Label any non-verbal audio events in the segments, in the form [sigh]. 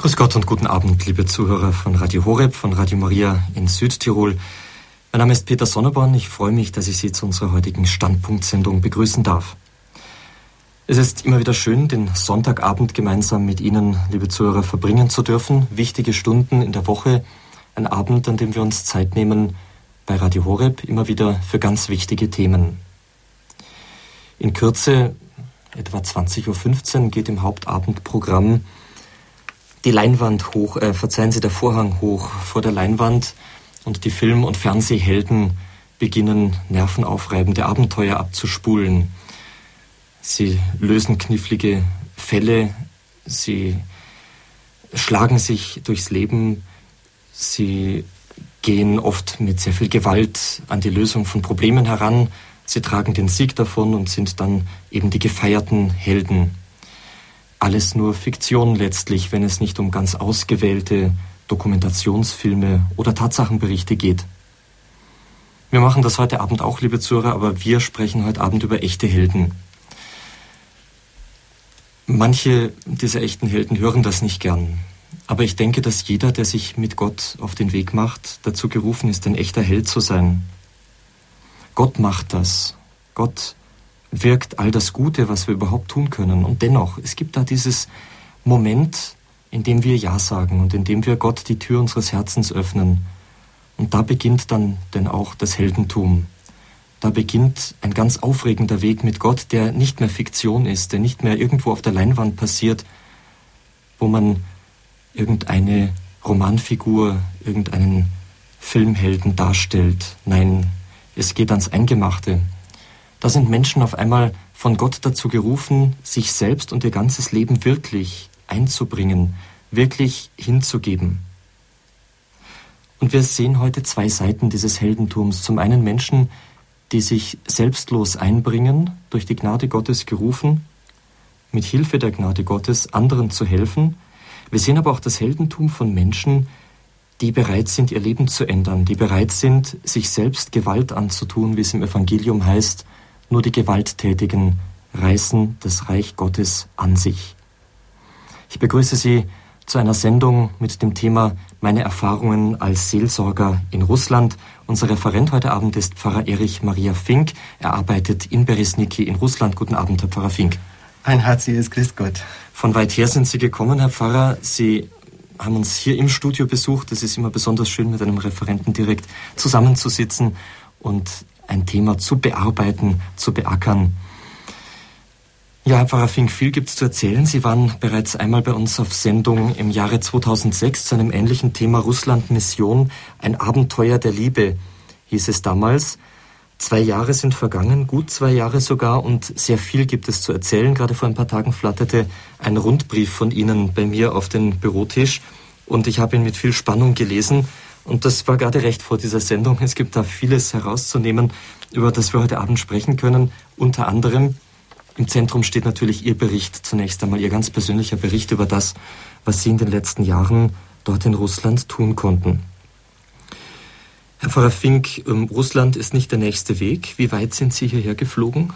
Grüß Gott und guten Abend, liebe Zuhörer von Radio Horeb, von Radio Maria in Südtirol. Mein Name ist Peter Sonneborn. Ich freue mich, dass ich Sie zu unserer heutigen Standpunktsendung begrüßen darf. Es ist immer wieder schön, den Sonntagabend gemeinsam mit Ihnen, liebe Zuhörer, verbringen zu dürfen. Wichtige Stunden in der Woche. Ein Abend, an dem wir uns Zeit nehmen, bei Radio Horeb immer wieder für ganz wichtige Themen. In Kürze, etwa 20.15 Uhr, geht im Hauptabendprogramm die Leinwand hoch, äh, verzeihen Sie, der Vorhang hoch. Vor der Leinwand und die Film- und Fernsehhelden beginnen nervenaufreibende Abenteuer abzuspulen. Sie lösen knifflige Fälle, sie schlagen sich durchs Leben, sie gehen oft mit sehr viel Gewalt an die Lösung von Problemen heran, sie tragen den Sieg davon und sind dann eben die gefeierten Helden alles nur Fiktion letztlich, wenn es nicht um ganz ausgewählte Dokumentationsfilme oder Tatsachenberichte geht. Wir machen das heute Abend auch, liebe Zuhörer, aber wir sprechen heute Abend über echte Helden. Manche dieser echten Helden hören das nicht gern. Aber ich denke, dass jeder, der sich mit Gott auf den Weg macht, dazu gerufen ist, ein echter Held zu sein. Gott macht das. Gott wirkt all das Gute, was wir überhaupt tun können. Und dennoch, es gibt da dieses Moment, in dem wir Ja sagen und in dem wir Gott die Tür unseres Herzens öffnen. Und da beginnt dann denn auch das Heldentum. Da beginnt ein ganz aufregender Weg mit Gott, der nicht mehr Fiktion ist, der nicht mehr irgendwo auf der Leinwand passiert, wo man irgendeine Romanfigur, irgendeinen Filmhelden darstellt. Nein, es geht ans Eingemachte. Da sind Menschen auf einmal von Gott dazu gerufen, sich selbst und ihr ganzes Leben wirklich einzubringen, wirklich hinzugeben. Und wir sehen heute zwei Seiten dieses Heldentums. Zum einen Menschen, die sich selbstlos einbringen, durch die Gnade Gottes gerufen, mit Hilfe der Gnade Gottes anderen zu helfen. Wir sehen aber auch das Heldentum von Menschen, die bereit sind, ihr Leben zu ändern, die bereit sind, sich selbst Gewalt anzutun, wie es im Evangelium heißt, nur die Gewalttätigen reißen das Reich Gottes an sich. Ich begrüße Sie zu einer Sendung mit dem Thema Meine Erfahrungen als Seelsorger in Russland. Unser Referent heute Abend ist Pfarrer Erich Maria Fink. Er arbeitet in Beresniki in Russland. Guten Abend, Herr Pfarrer Fink. Ein herzliches Grüß Gott. Von weit her sind Sie gekommen, Herr Pfarrer. Sie haben uns hier im Studio besucht. Es ist immer besonders schön, mit einem Referenten direkt zusammenzusitzen und ein Thema zu bearbeiten, zu beackern. Ja, Herr Pfarrer Fink, viel gibt es zu erzählen. Sie waren bereits einmal bei uns auf Sendung im Jahre 2006 zu einem ähnlichen Thema Russland-Mission. Ein Abenteuer der Liebe hieß es damals. Zwei Jahre sind vergangen, gut zwei Jahre sogar, und sehr viel gibt es zu erzählen. Gerade vor ein paar Tagen flatterte ein Rundbrief von Ihnen bei mir auf den Bürotisch und ich habe ihn mit viel Spannung gelesen. Und das war gerade recht vor dieser Sendung. Es gibt da vieles herauszunehmen, über das wir heute Abend sprechen können. Unter anderem im Zentrum steht natürlich Ihr Bericht zunächst einmal, Ihr ganz persönlicher Bericht über das, was Sie in den letzten Jahren dort in Russland tun konnten. Herr Pfarrer Fink, ähm, Russland ist nicht der nächste Weg. Wie weit sind Sie hierher geflogen?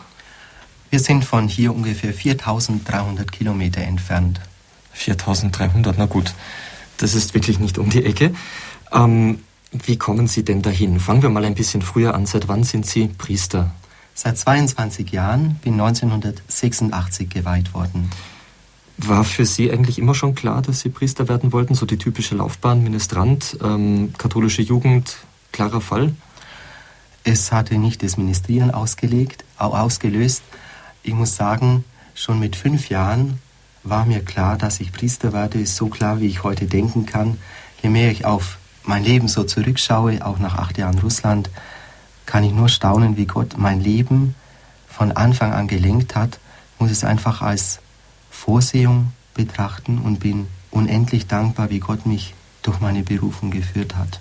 Wir sind von hier ungefähr 4300 Kilometer entfernt. 4300, na gut. Das ist wirklich nicht um die Ecke. Ähm, wie kommen Sie denn dahin? Fangen wir mal ein bisschen früher an. Seit wann sind Sie Priester? Seit 22 Jahren, bin 1986 geweiht worden. War für Sie eigentlich immer schon klar, dass Sie Priester werden wollten? So die typische Laufbahn, Ministrant, ähm, katholische Jugend, klarer Fall? Es hatte nicht das Ministrieren ausgelegt, ausgelöst. Ich muss sagen, schon mit fünf Jahren war mir klar, dass ich Priester werde. Ist so klar, wie ich heute denken kann. Je mehr ich auf mein Leben so zurückschaue, auch nach acht Jahren Russland, kann ich nur staunen, wie Gott mein Leben von Anfang an gelenkt hat, muss es einfach als Vorsehung betrachten und bin unendlich dankbar, wie Gott mich durch meine Berufung geführt hat.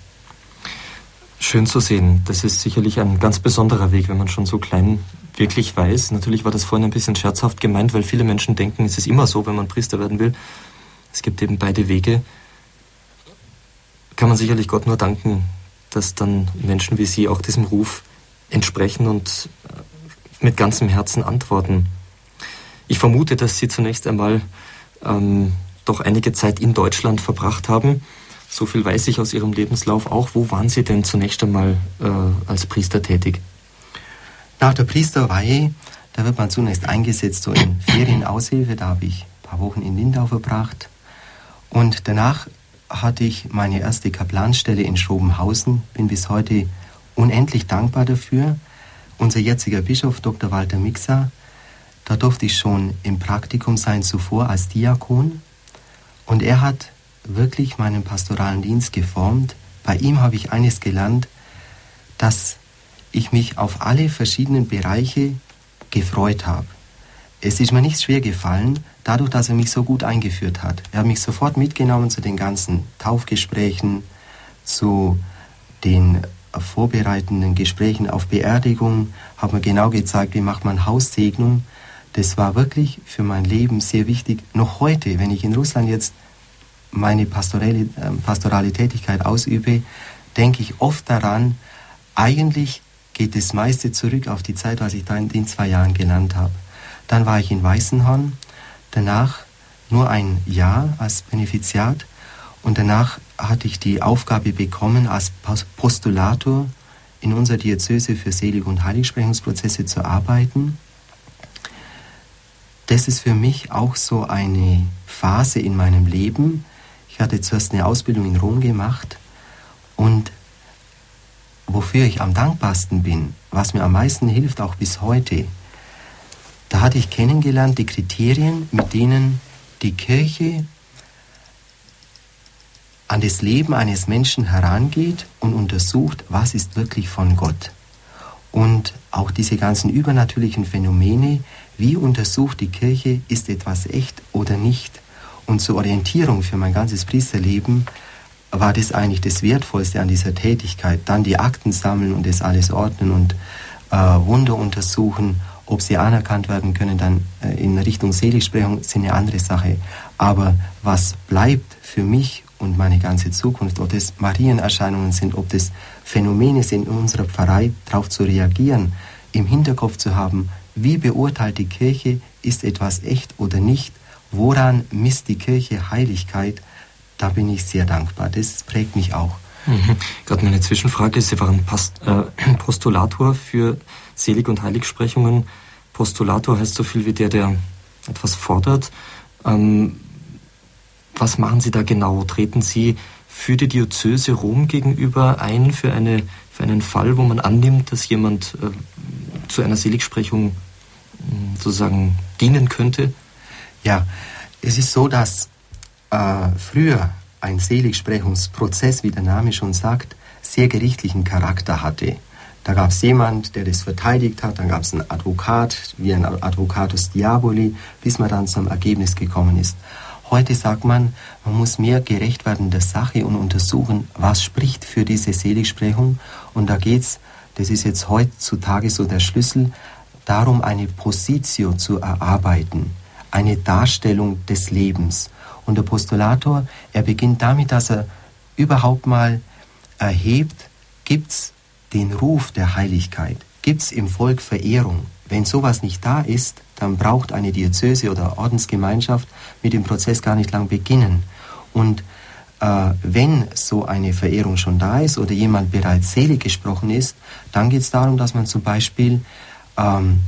Schön zu sehen. Das ist sicherlich ein ganz besonderer Weg, wenn man schon so klein wirklich weiß. Natürlich war das vorhin ein bisschen scherzhaft gemeint, weil viele Menschen denken, es ist immer so, wenn man Priester werden will. Es gibt eben beide Wege kann man sicherlich Gott nur danken, dass dann Menschen wie Sie auch diesem Ruf entsprechen und äh, mit ganzem Herzen antworten. Ich vermute, dass Sie zunächst einmal ähm, doch einige Zeit in Deutschland verbracht haben. So viel weiß ich aus Ihrem Lebenslauf auch. Wo waren Sie denn zunächst einmal äh, als Priester tätig? Nach der Priesterweihe, da wird man zunächst eingesetzt so in Ferienaushilfe. Da habe ich ein paar Wochen in Lindau verbracht. Und danach hatte ich meine erste Kaplanstelle in Schrobenhausen. Bin bis heute unendlich dankbar dafür. Unser jetziger Bischof, Dr. Walter Mixer, da durfte ich schon im Praktikum sein zuvor als Diakon. Und er hat wirklich meinen pastoralen Dienst geformt. Bei ihm habe ich eines gelernt, dass ich mich auf alle verschiedenen Bereiche gefreut habe. Es ist mir nicht schwer gefallen, dadurch, dass er mich so gut eingeführt hat. Er hat mich sofort mitgenommen zu den ganzen Taufgesprächen, zu den vorbereitenden Gesprächen auf Beerdigung, hat mir genau gezeigt, wie macht man Haussegnung. Das war wirklich für mein Leben sehr wichtig. Noch heute, wenn ich in Russland jetzt meine pastorale, äh, pastorale Tätigkeit ausübe, denke ich oft daran, eigentlich geht das meiste zurück auf die Zeit, was ich da in den zwei Jahren gelernt habe. Dann war ich in Weißenhorn, danach nur ein Jahr als Benefiziat und danach hatte ich die Aufgabe bekommen, als Postulator in unserer Diözese für Selig- und Heiligsprechungsprozesse zu arbeiten. Das ist für mich auch so eine Phase in meinem Leben, ich hatte zuerst eine Ausbildung in Rom gemacht und wofür ich am dankbarsten bin, was mir am meisten hilft, auch bis heute, da hatte ich kennengelernt die Kriterien, mit denen die Kirche an das Leben eines Menschen herangeht und untersucht, was ist wirklich von Gott. Und auch diese ganzen übernatürlichen Phänomene, wie untersucht die Kirche, ist etwas echt oder nicht. Und zur Orientierung für mein ganzes Priesterleben war das eigentlich das Wertvollste an dieser Tätigkeit. Dann die Akten sammeln und das alles ordnen und äh, Wunder untersuchen, ob sie anerkannt werden können, dann äh, in Richtung Seligsprechung, sind eine andere Sache. Aber was bleibt für mich und meine ganze Zukunft, ob das Marienerscheinungen sind, ob das Phänomene sind in unserer Pfarrei, darauf zu reagieren, im Hinterkopf zu haben, wie beurteilt die Kirche, ist etwas echt oder nicht, woran misst die Kirche Heiligkeit, da bin ich sehr dankbar. Das prägt mich auch. Mhm. Gerade meine Zwischenfrage, Sie waren Past, äh, [clears throat] Postulator für Selig- und Heiligsprechungen. Postulator heißt so viel wie der, der etwas fordert. Ähm, was machen Sie da genau? Treten Sie für die Diözese Rom gegenüber ein, für, eine, für einen Fall, wo man annimmt, dass jemand äh, zu einer Seligsprechung äh, sozusagen dienen könnte? Ja, es ist so, dass äh, früher ein Seligsprechungsprozess, wie der Name schon sagt, sehr gerichtlichen Charakter hatte. Da gab es jemand, der das verteidigt hat, dann gab es einen Advokat, wie ein Advocatus Diaboli, bis man dann zum Ergebnis gekommen ist. Heute sagt man, man muss mehr gerecht werden der Sache und untersuchen, was spricht für diese Seligsprechung. Und da geht es, das ist jetzt heutzutage so der Schlüssel, darum, eine Positio zu erarbeiten eine Darstellung des Lebens. Und der Postulator, er beginnt damit, dass er überhaupt mal erhebt, gibt es den Ruf der Heiligkeit, gibt es im Volk Verehrung. Wenn sowas nicht da ist, dann braucht eine Diözese oder Ordensgemeinschaft mit dem Prozess gar nicht lang beginnen. Und äh, wenn so eine Verehrung schon da ist oder jemand bereits selig gesprochen ist, dann geht es darum, dass man zum Beispiel ähm,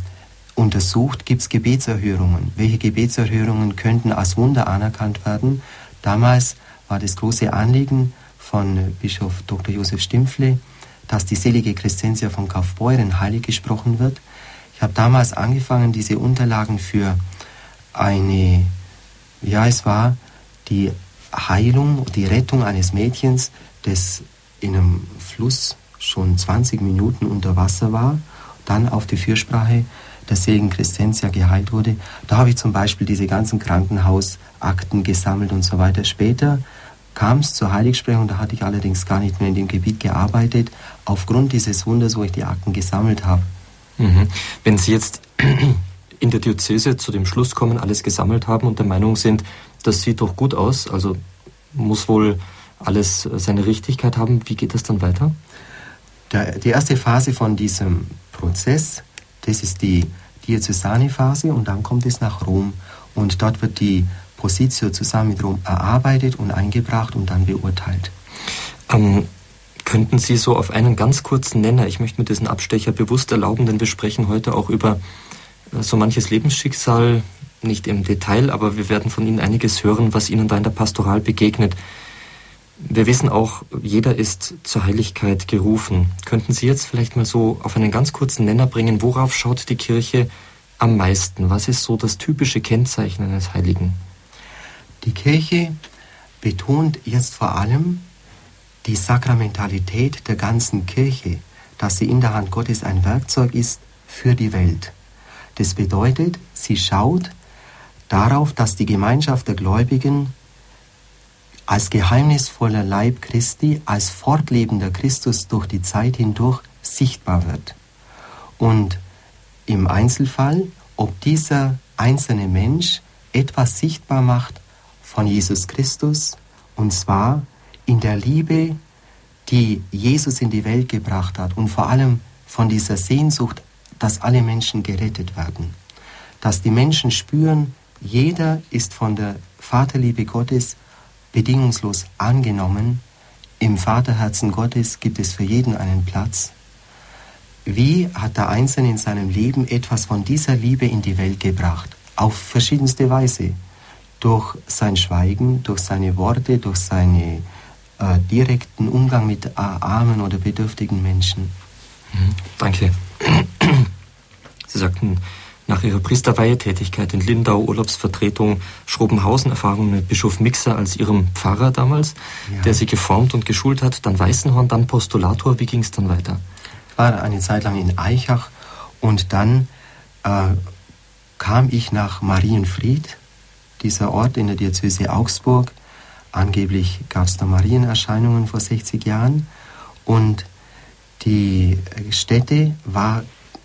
untersucht, gibt es Gebetserhörungen. Welche Gebetserhörungen könnten als Wunder anerkannt werden? Damals war das große Anliegen von Bischof Dr. Josef Stimpfle, dass die selige Crescentia von Kaufbeuren heilig gesprochen wird. Ich habe damals angefangen, diese Unterlagen für eine, ja, es war die Heilung, die Rettung eines Mädchens, das in einem Fluss schon 20 Minuten unter Wasser war, dann auf die Fürsprache der Segen Crescentia geheilt wurde. Da habe ich zum Beispiel diese ganzen Krankenhausakten gesammelt und so weiter. Später kam es zur Heiligsprechung, da hatte ich allerdings gar nicht mehr in dem Gebiet gearbeitet, aufgrund dieses Wunders, wo ich die Akten gesammelt habe. Mhm. Wenn Sie jetzt [clears throat] in der Diözese zu dem Schluss kommen, alles gesammelt haben und der Meinung sind, das sieht doch gut aus, also muss wohl alles seine Richtigkeit haben, wie geht das dann weiter? Der, die erste Phase von diesem Prozess das ist die Diözesane-Phase und dann kommt es nach Rom und dort wird die Expositio zusammen mit Rom erarbeitet und eingebracht und dann beurteilt. Ähm, könnten Sie so auf einen ganz kurzen Nenner, ich möchte mir diesen Abstecher bewusst erlauben, denn wir sprechen heute auch über äh, so manches Lebensschicksal, nicht im Detail, aber wir werden von Ihnen einiges hören, was Ihnen da in der Pastoral begegnet. Wir wissen auch, jeder ist zur Heiligkeit gerufen. Könnten Sie jetzt vielleicht mal so auf einen ganz kurzen Nenner bringen, worauf schaut die Kirche am meisten? Was ist so das typische Kennzeichen eines Heiligen? Die Kirche betont jetzt vor allem die Sakramentalität der ganzen Kirche, dass sie in der Hand Gottes ein Werkzeug ist für die Welt. Das bedeutet, sie schaut darauf, dass die Gemeinschaft der Gläubigen als geheimnisvoller Leib Christi, als fortlebender Christus durch die Zeit hindurch sichtbar wird. Und im Einzelfall, ob dieser einzelne Mensch etwas sichtbar macht von Jesus Christus, und zwar in der Liebe, die Jesus in die Welt gebracht hat und vor allem von dieser Sehnsucht, dass alle Menschen gerettet werden. Dass die Menschen spüren, jeder ist von der Vaterliebe Gottes bedingungslos angenommen. Im Vaterherzen Gottes gibt es für jeden einen Platz. Wie hat der Einzelne in seinem Leben etwas von dieser Liebe in die Welt gebracht? Auf verschiedenste Weise. Durch sein Schweigen, durch seine Worte, durch seinen äh, direkten Umgang mit äh, armen oder bedürftigen Menschen. Mhm, danke. [clears throat] Sie sagten, nach ihrer Priesterweihetätigkeit in Lindau, Urlaubsvertretung, Schrobenhausen, Erfahrungen mit Bischof Mixer als ihrem Pfarrer damals, ja. der sie geformt und geschult hat, dann Weißenhorn, dann Postulator. Wie ging es dann weiter? Ich war eine Zeit lang in Eichach und dann äh, kam ich nach Marienfried, dieser Ort in der Diözese Augsburg. Angeblich gab es da Marienerscheinungen vor 60 Jahren und die Stätte war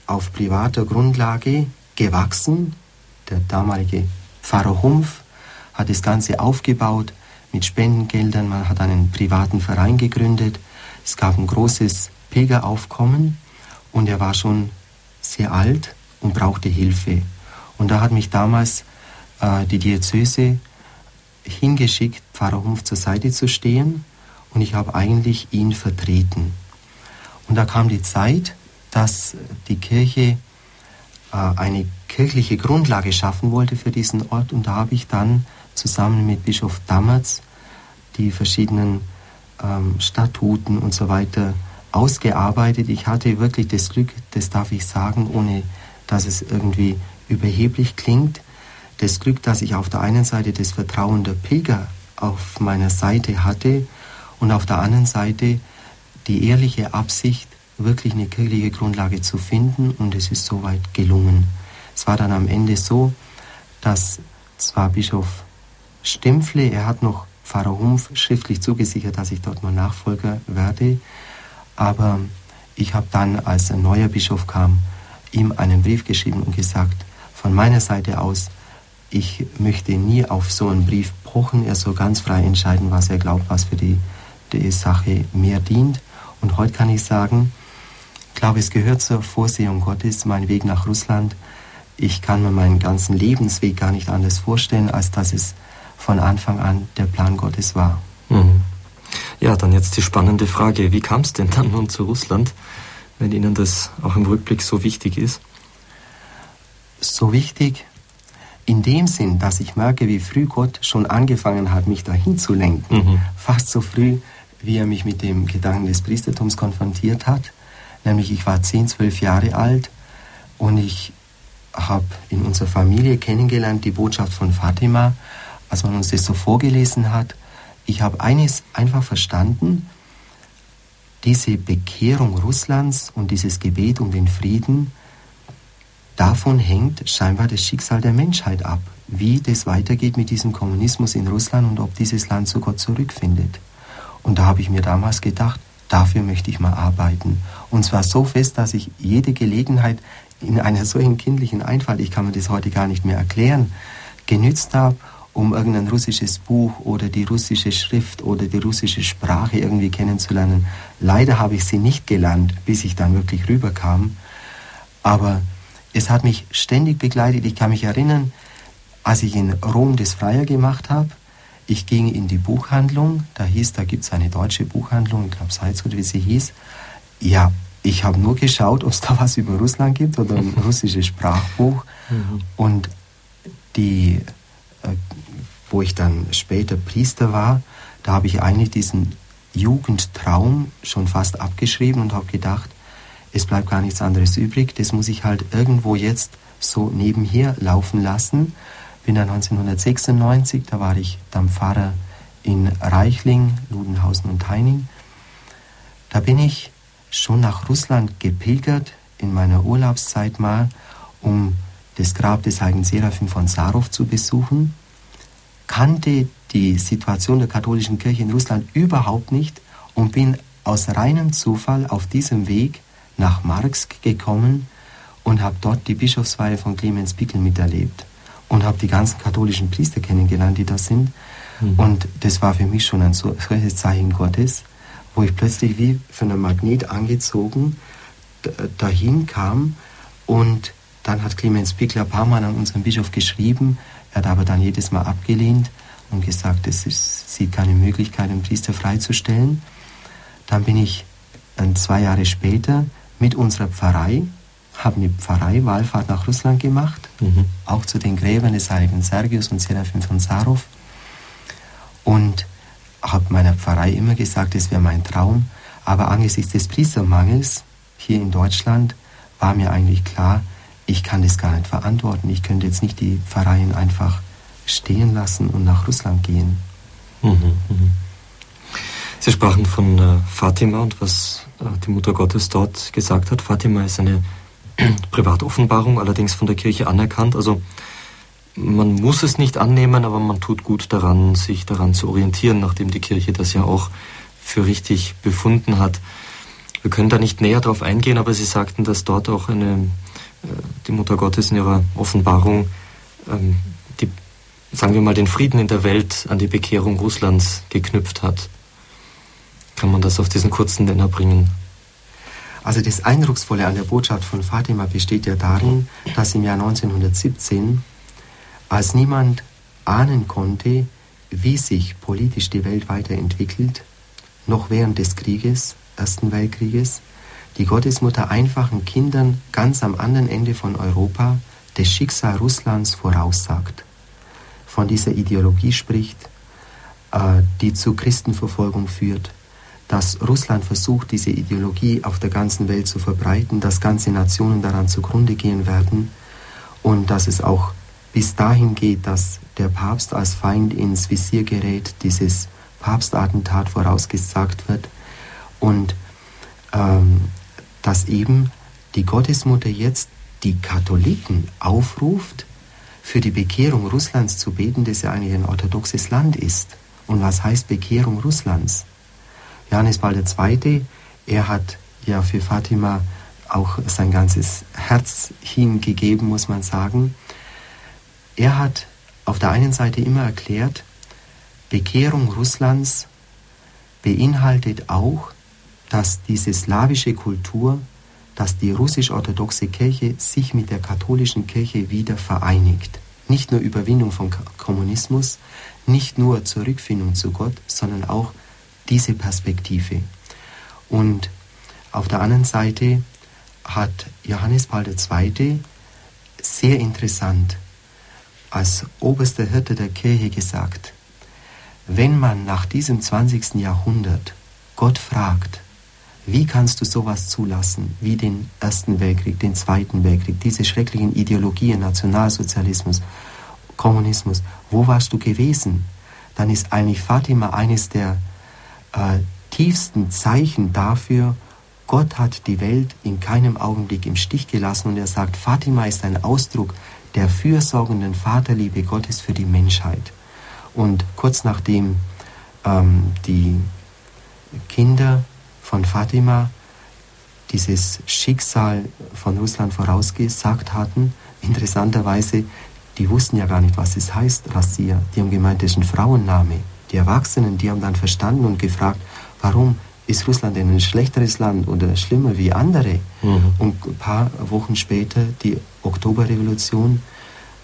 auf privater Grundlage gewachsen. Der damalige Pfarrer Humpf hat das Ganze aufgebaut mit Spendengeldern. Man hat einen privaten Verein gegründet. Es gab ein großes Pilgeraufkommen und er war schon sehr alt und brauchte Hilfe. Und da hat mich damals äh, die Diözese hingeschickt, Pfarrer Humpf zur Seite zu stehen und ich habe eigentlich ihn vertreten. Und da kam die Zeit, dass die Kirche äh, eine kirchliche Grundlage schaffen wollte für diesen Ort. Und da habe ich dann zusammen mit Bischof Dammertz die verschiedenen ähm, Statuten und so weiter ausgearbeitet. Ich hatte wirklich das Glück, das darf ich sagen, ohne dass es irgendwie überheblich klingt, das Glück, dass ich auf der einen Seite das Vertrauen der Pilger auf meiner Seite hatte und auf der anderen Seite die ehrliche Absicht, wirklich eine kirchliche Grundlage zu finden und es ist soweit gelungen. Es war dann am Ende so, dass zwar Bischof Stempfle, er hat noch Pfarrer Humpf schriftlich zugesichert, dass ich dort mal Nachfolger werde, aber ich habe dann, als ein neuer Bischof kam, ihm einen Brief geschrieben und gesagt, von meiner Seite aus, ich möchte nie auf so einen Brief pochen, er soll ganz frei entscheiden, was er glaubt, was für die, die Sache mehr dient. Und heute kann ich sagen, ich glaube, es gehört zur Vorsehung Gottes, mein Weg nach Russland. Ich kann mir meinen ganzen Lebensweg gar nicht anders vorstellen, als dass es von Anfang an der Plan Gottes war. Mhm. Ja, dann jetzt die spannende Frage. Wie kam es denn dann nun zu Russland, wenn Ihnen das auch im Rückblick so wichtig ist? So wichtig in dem Sinn, dass ich merke, wie früh Gott schon angefangen hat, mich dahin zu lenken. Mhm. Fast so früh, wie er mich mit dem Gedanken des Priestertums konfrontiert hat. Nämlich ich war 10, 12 Jahre alt und ich habe in unserer Familie kennengelernt die Botschaft von Fatima, als man uns das so vorgelesen hat. Ich habe eines einfach verstanden, diese Bekehrung Russlands und dieses Gebet um den Frieden, davon hängt scheinbar das Schicksal der Menschheit ab, wie das weitergeht mit diesem Kommunismus in Russland und ob dieses Land zu Gott zurückfindet. Und da habe ich mir damals gedacht, Dafür möchte ich mal arbeiten. Und zwar so fest, dass ich jede Gelegenheit in einer solchen kindlichen Einfalt, ich kann mir das heute gar nicht mehr erklären, genützt habe, um irgendein russisches Buch oder die russische Schrift oder die russische Sprache irgendwie kennenzulernen. Leider habe ich sie nicht gelernt, bis ich dann wirklich rüberkam. Aber es hat mich ständig begleitet. Ich kann mich erinnern, als ich in Rom das Freier gemacht habe, ich ging in die Buchhandlung, da hieß, da gibt es eine deutsche Buchhandlung, ich glaube Salz oder wie sie hieß. Ja, ich habe nur geschaut, [laughs] ob es da was über Russland gibt oder ein [laughs] russisches Sprachbuch. Mhm. Und die, äh, wo ich dann später Priester war, da habe ich eigentlich diesen Jugendtraum schon fast abgeschrieben und habe gedacht, es bleibt gar nichts anderes übrig, das muss ich halt irgendwo jetzt so nebenher laufen lassen. Bin dann 1996, da war ich dann Pfarrer in Reichling, Ludenhausen und Heining. Da bin ich schon nach Russland gepilgert in meiner Urlaubszeit mal, um das Grab des heiligen Seraphim von Sarov zu besuchen, kannte die Situation der katholischen Kirche in Russland überhaupt nicht und bin aus reinem Zufall auf diesem Weg nach Marxk gekommen und habe dort die Bischofsweihe von Clemens Pickel miterlebt und habe die ganzen katholischen Priester kennengelernt, die da sind. Mhm. Und das war für mich schon ein solches Zeichen Gottes, wo ich plötzlich wie von einem Magnet angezogen dahin kam und dann hat Clemens Pickler ein paar Mal an unseren Bischof geschrieben, er hat aber dann jedes Mal abgelehnt und gesagt, es ist, sieht keine Möglichkeit, einen Priester freizustellen. Dann bin ich dann zwei Jahre später mit unserer Pfarrei, habe eine Pfarrei-Wallfahrt nach Russland gemacht, mhm. auch zu den Gräbern des heiligen Sergius und Seraphim von Sarov und habe meiner Pfarrei immer gesagt, es wäre mein Traum, aber angesichts des Priestermangels hier in Deutschland war mir eigentlich klar, ich kann das gar nicht verantworten. Ich könnte jetzt nicht die Pfarreien einfach stehen lassen und nach Russland gehen. Mhm, mhm. Sie sprachen von äh, Fatima und was äh, die Mutter Gottes dort gesagt hat. Fatima ist eine [clears throat] Privatoffenbarung, allerdings von der Kirche anerkannt. Also man muss es nicht annehmen, aber man tut gut daran, sich daran zu orientieren, nachdem die Kirche das ja auch für richtig befunden hat. Wir können da nicht näher darauf eingehen, aber Sie sagten, dass dort auch eine, äh, die Mutter Gottes in ihrer Offenbarung ähm, die, sagen wir mal, den Frieden in der Welt an die Bekehrung Russlands geknüpft hat. Kann man das auf diesen kurzen Nenner bringen? Also das Eindrucksvolle an der Botschaft von Fatima besteht ja darin, dass im Jahr 1917, als niemand ahnen konnte, wie sich politisch die Welt weiterentwickelt, noch während des Krieges, Ersten Weltkrieges, die Gottesmutter einfachen Kindern ganz am anderen Ende von Europa das Schicksal Russlands voraussagt, von dieser Ideologie spricht, äh, die zu Christenverfolgung führt, dass Russland versucht, diese Ideologie auf der ganzen Welt zu verbreiten, dass ganze Nationen daran zugrunde gehen werden und dass es auch bis dahin geht, dass der Papst als Feind ins Visier gerät, dieses Papstattentat vorausgesagt wird und ähm, dass eben die Gottesmutter jetzt die Katholiken aufruft, für die Bekehrung Russlands zu beten, das ja eigentlich ein orthodoxes Land ist. Und was heißt Bekehrung Russlands? Johannes Paul II., er hat ja für Fatima auch sein ganzes Herz hingegeben, muss man sagen. Er hat auf der einen Seite immer erklärt, Bekehrung Russlands beinhaltet auch, dass diese slawische Kultur, dass die russisch-orthodoxe Kirche sich mit der katholischen Kirche wieder vereinigt. Nicht nur Überwindung von Kommunismus, nicht nur Zurückfindung zu Gott, sondern auch diese Perspektive. Und auf der anderen Seite hat Johannes Paul II. sehr interessant als oberster Hirte der Kirche gesagt, wenn man nach diesem 20. Jahrhundert Gott fragt, wie kannst du sowas zulassen wie den Ersten Weltkrieg, den Zweiten Weltkrieg, diese schrecklichen Ideologien, Nationalsozialismus, Kommunismus, wo warst du gewesen? Dann ist eigentlich Fatima eines der äh, tiefsten Zeichen dafür, Gott hat die Welt in keinem Augenblick im Stich gelassen und er sagt, Fatima ist ein Ausdruck der fürsorgenden Vaterliebe Gottes für die Menschheit. Und kurz nachdem ähm, die Kinder von Fatima dieses Schicksal von Russland vorausgesagt hatten. Interessanterweise, die wussten ja gar nicht, was es heißt, Rassia. Die haben gemeint, das ist ein Frauenname. Die Erwachsenen, die haben dann verstanden und gefragt, warum ist Russland denn ein schlechteres Land oder schlimmer wie andere? Mhm. Und ein paar Wochen später die Oktoberrevolution,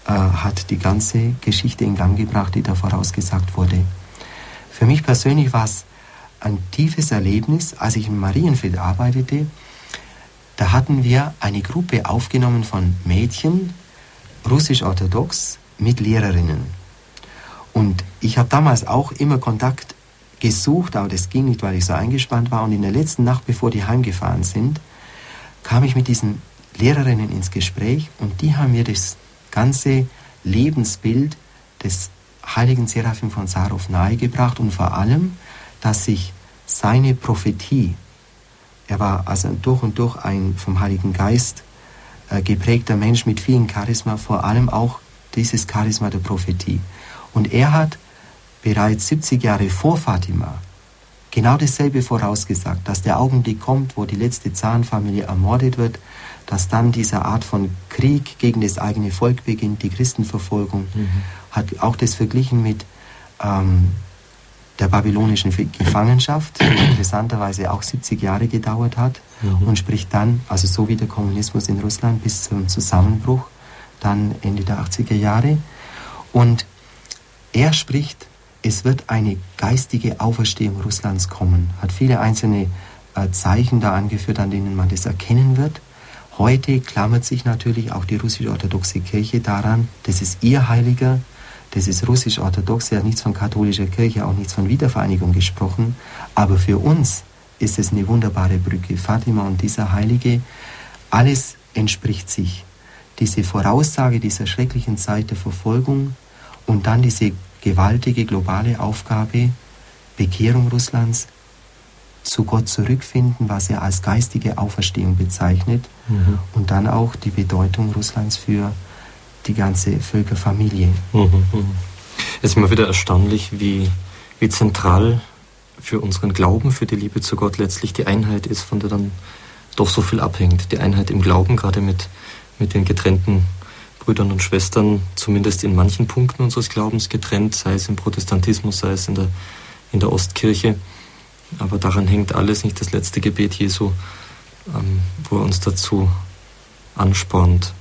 äh, hat die ganze Geschichte in Gang gebracht, die da vorausgesagt wurde. Für mich persönlich war es ein tiefes Erlebnis, als ich in Marienfeld arbeitete. Da hatten wir eine Gruppe aufgenommen von Mädchen, russisch-orthodox, mit Lehrerinnen. Und ich habe damals auch immer Kontakt gesucht, aber das ging nicht, weil ich so eingespannt war. Und in der letzten Nacht, bevor die heimgefahren sind, kam ich mit diesen Lehrerinnen ins Gespräch und die haben mir das ganze Lebensbild des heiligen Seraphim von Sarov nahegebracht und vor allem, dass sich seine Prophetie, er war also durch und durch ein vom Heiligen Geist äh, geprägter Mensch mit vielen Charisma, vor allem auch dieses Charisma der Prophetie. Und er hat bereits 70 Jahre vor Fatima genau dasselbe vorausgesagt, dass der Augenblick kommt, wo die letzte Zahnfamilie ermordet wird, dass dann diese Art von Krieg gegen das eigene Volk beginnt, die Christenverfolgung, mhm. hat auch das verglichen mit ähm, der babylonischen Gefangenschaft, die interessanterweise auch 70 Jahre gedauert hat mhm. und spricht dann, also so wie der Kommunismus in Russland bis zum Zusammenbruch, dann Ende der 80er Jahre. Und er spricht, es wird eine geistige Auferstehung Russlands kommen, hat viele einzelne äh, Zeichen da angeführt, an denen man das erkennen wird. Heute klammert sich natürlich auch die russisch-orthodoxe Kirche daran, das ist ihr Heiliger, das ist russisch-orthodox, er hat nichts von katholischer Kirche, auch nichts von Wiedervereinigung gesprochen. Aber für uns ist es eine wunderbare Brücke. Fatima und dieser Heilige, alles entspricht sich. Diese Voraussage dieser schrecklichen Zeit der Verfolgung und dann diese gewaltige globale Aufgabe, Bekehrung Russlands, zu Gott zurückfinden, was er als geistige Auferstehung bezeichnet mhm. und dann auch die Bedeutung Russlands für die ganze Völkerfamilie. Mhm, mhm. Es ist immer wieder erstaunlich, wie, wie zentral für unseren Glauben, für die Liebe zu Gott letztlich die Einheit ist, von der dann doch so viel abhängt. Die Einheit im Glauben, gerade mit, mit den getrennten Brüdern und Schwestern, zumindest in manchen Punkten unseres Glaubens getrennt, sei es im Protestantismus, sei es in der, in der Ostkirche. Aber daran hängt alles, nicht das letzte Gebet Jesu, wo er uns dazu anspornt.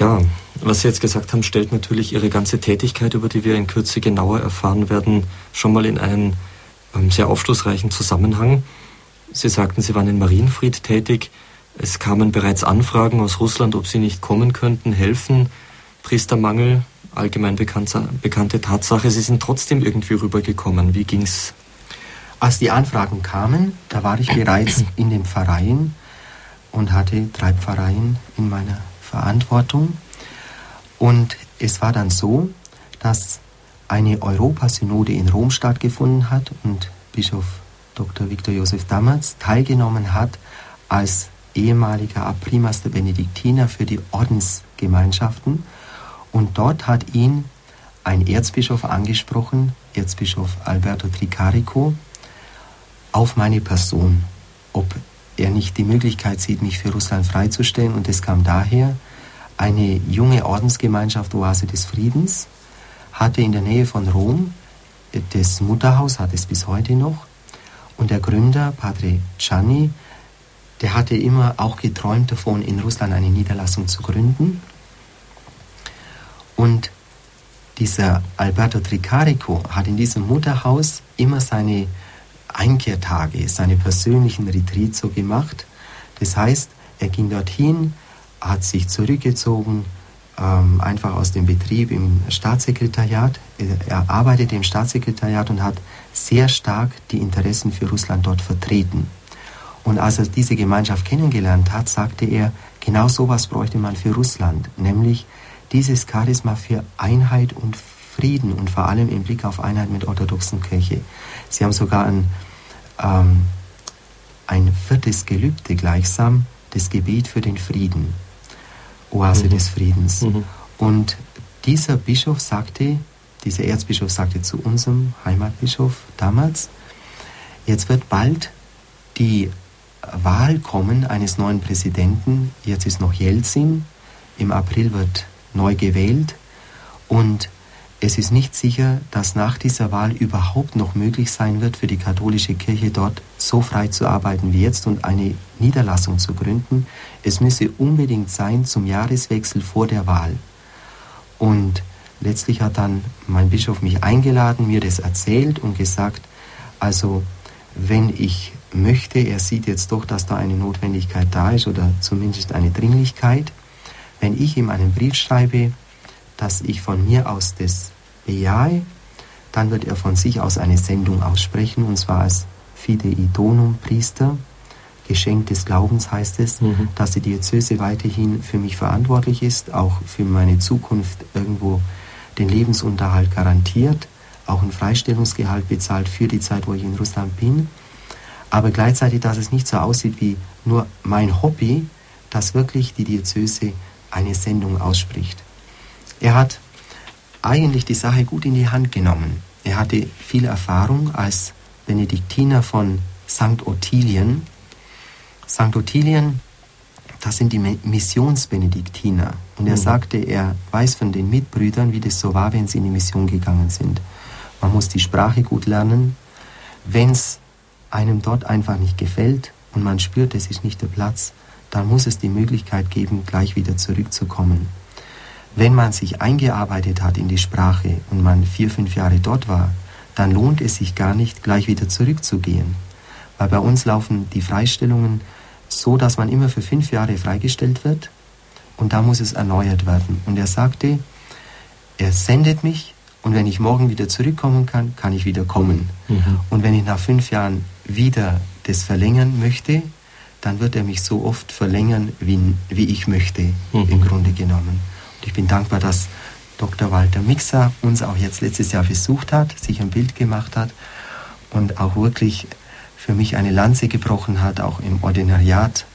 Ja, was Sie jetzt gesagt haben, stellt natürlich Ihre ganze Tätigkeit, über die wir in Kürze genauer erfahren werden, schon mal in einen sehr aufschlussreichen Zusammenhang. Sie sagten, Sie waren in Marienfried tätig. Es kamen bereits Anfragen aus Russland, ob Sie nicht kommen könnten, helfen. Priestermangel, allgemein bekannte, bekannte Tatsache. Sie sind trotzdem irgendwie rübergekommen. Wie ging's? Als die Anfragen kamen, da war ich bereits [clears throat] in den Pfarreien und hatte drei Pfarreien in meiner Verantwortung. Und es war dann so, dass eine Europasynode in Rom stattgefunden hat und Bischof Dr. Viktor Josef Damatz teilgenommen hat als ehemaliger Abrimas der Benediktiner für die Ordensgemeinschaften. Und dort hat ihn ein Erzbischof angesprochen, Erzbischof Alberto Tricarico, auf meine Person, ob er nicht die Möglichkeit sieht, mich für Russland freizustellen. Und es kam daher, eine junge Ordensgemeinschaft Oase des Friedens hatte in der Nähe von Rom das Mutterhaus, hat es bis heute noch. Und der Gründer, Padre Gianni, der hatte immer auch geträumt davon, in Russland eine Niederlassung zu gründen. Und dieser Alberto Tricarico hat in diesem Mutterhaus immer seine Einkehrtage, seine persönlichen Retreats so gemacht. Das heißt, er ging dorthin, hat sich zurückgezogen, ähm, einfach aus dem Betrieb im Staatssekretariat. Er arbeitete im Staatssekretariat und hat sehr stark die Interessen für Russland dort vertreten. Und als er diese Gemeinschaft kennengelernt hat, sagte er, genau sowas bräuchte man für Russland, nämlich dieses Charisma für Einheit und Frieden und vor allem im Blick auf Einheit mit orthodoxen Kirche. Sie haben sogar ein, ähm, ein viertes Gelübde gleichsam, das Gebet für den Frieden, Oase mhm. des Friedens. Mhm. Und dieser Bischof sagte, dieser Erzbischof sagte zu unserem Heimatbischof damals, jetzt wird bald die Wahl kommen eines neuen Präsidenten. Jetzt ist noch Jelzin, im April wird neu gewählt und es ist nicht sicher, dass nach dieser Wahl überhaupt noch möglich sein wird, für die katholische Kirche dort so frei zu arbeiten wie jetzt und eine Niederlassung zu gründen. Es müsse unbedingt sein zum Jahreswechsel vor der Wahl. Und letztlich hat dann mein Bischof mich eingeladen, mir das erzählt und gesagt, also wenn ich möchte, er sieht jetzt doch, dass da eine Notwendigkeit da ist oder zumindest eine Dringlichkeit, wenn ich ihm einen Brief schreibe, dass ich von mir aus das bejahe, dann wird er von sich aus eine Sendung aussprechen, und zwar als Fidei Donum Priester, Geschenk des Glaubens heißt es, mhm. dass die Diözese weiterhin für mich verantwortlich ist, auch für meine Zukunft irgendwo den Lebensunterhalt garantiert, auch ein Freistellungsgehalt bezahlt für die Zeit, wo ich in Russland bin. Aber gleichzeitig, dass es nicht so aussieht wie nur mein Hobby, dass wirklich die Diözese eine Sendung ausspricht. Er hat eigentlich die Sache gut in die Hand genommen. Er hatte viel Erfahrung als Benediktiner von St. Ottilien. St. Ottilien, das sind die Missionsbenediktiner. Und er mhm. sagte, er weiß von den Mitbrüdern, wie das so war, wenn sie in die Mission gegangen sind. Man muss die Sprache gut lernen. Wenn es einem dort einfach nicht gefällt und man spürt, es ist nicht der Platz, dann muss es die Möglichkeit geben, gleich wieder zurückzukommen. Wenn man sich eingearbeitet hat in die Sprache und man vier, fünf Jahre dort war, dann lohnt es sich gar nicht, gleich wieder zurückzugehen. Weil bei uns laufen die Freistellungen so, dass man immer für fünf Jahre freigestellt wird und da muss es erneuert werden. Und er sagte, er sendet mich und wenn ich morgen wieder zurückkommen kann, kann ich wieder kommen. Mhm. Und wenn ich nach fünf Jahren wieder das verlängern möchte, dann wird er mich so oft verlängern, wie, wie ich möchte, mhm. im Grunde genommen. Und ich bin dankbar, dass Dr. Walter Mixer uns auch jetzt letztes Jahr besucht hat, sich ein Bild gemacht hat und auch wirklich für mich eine Lanze gebrochen hat, auch im Ordinariat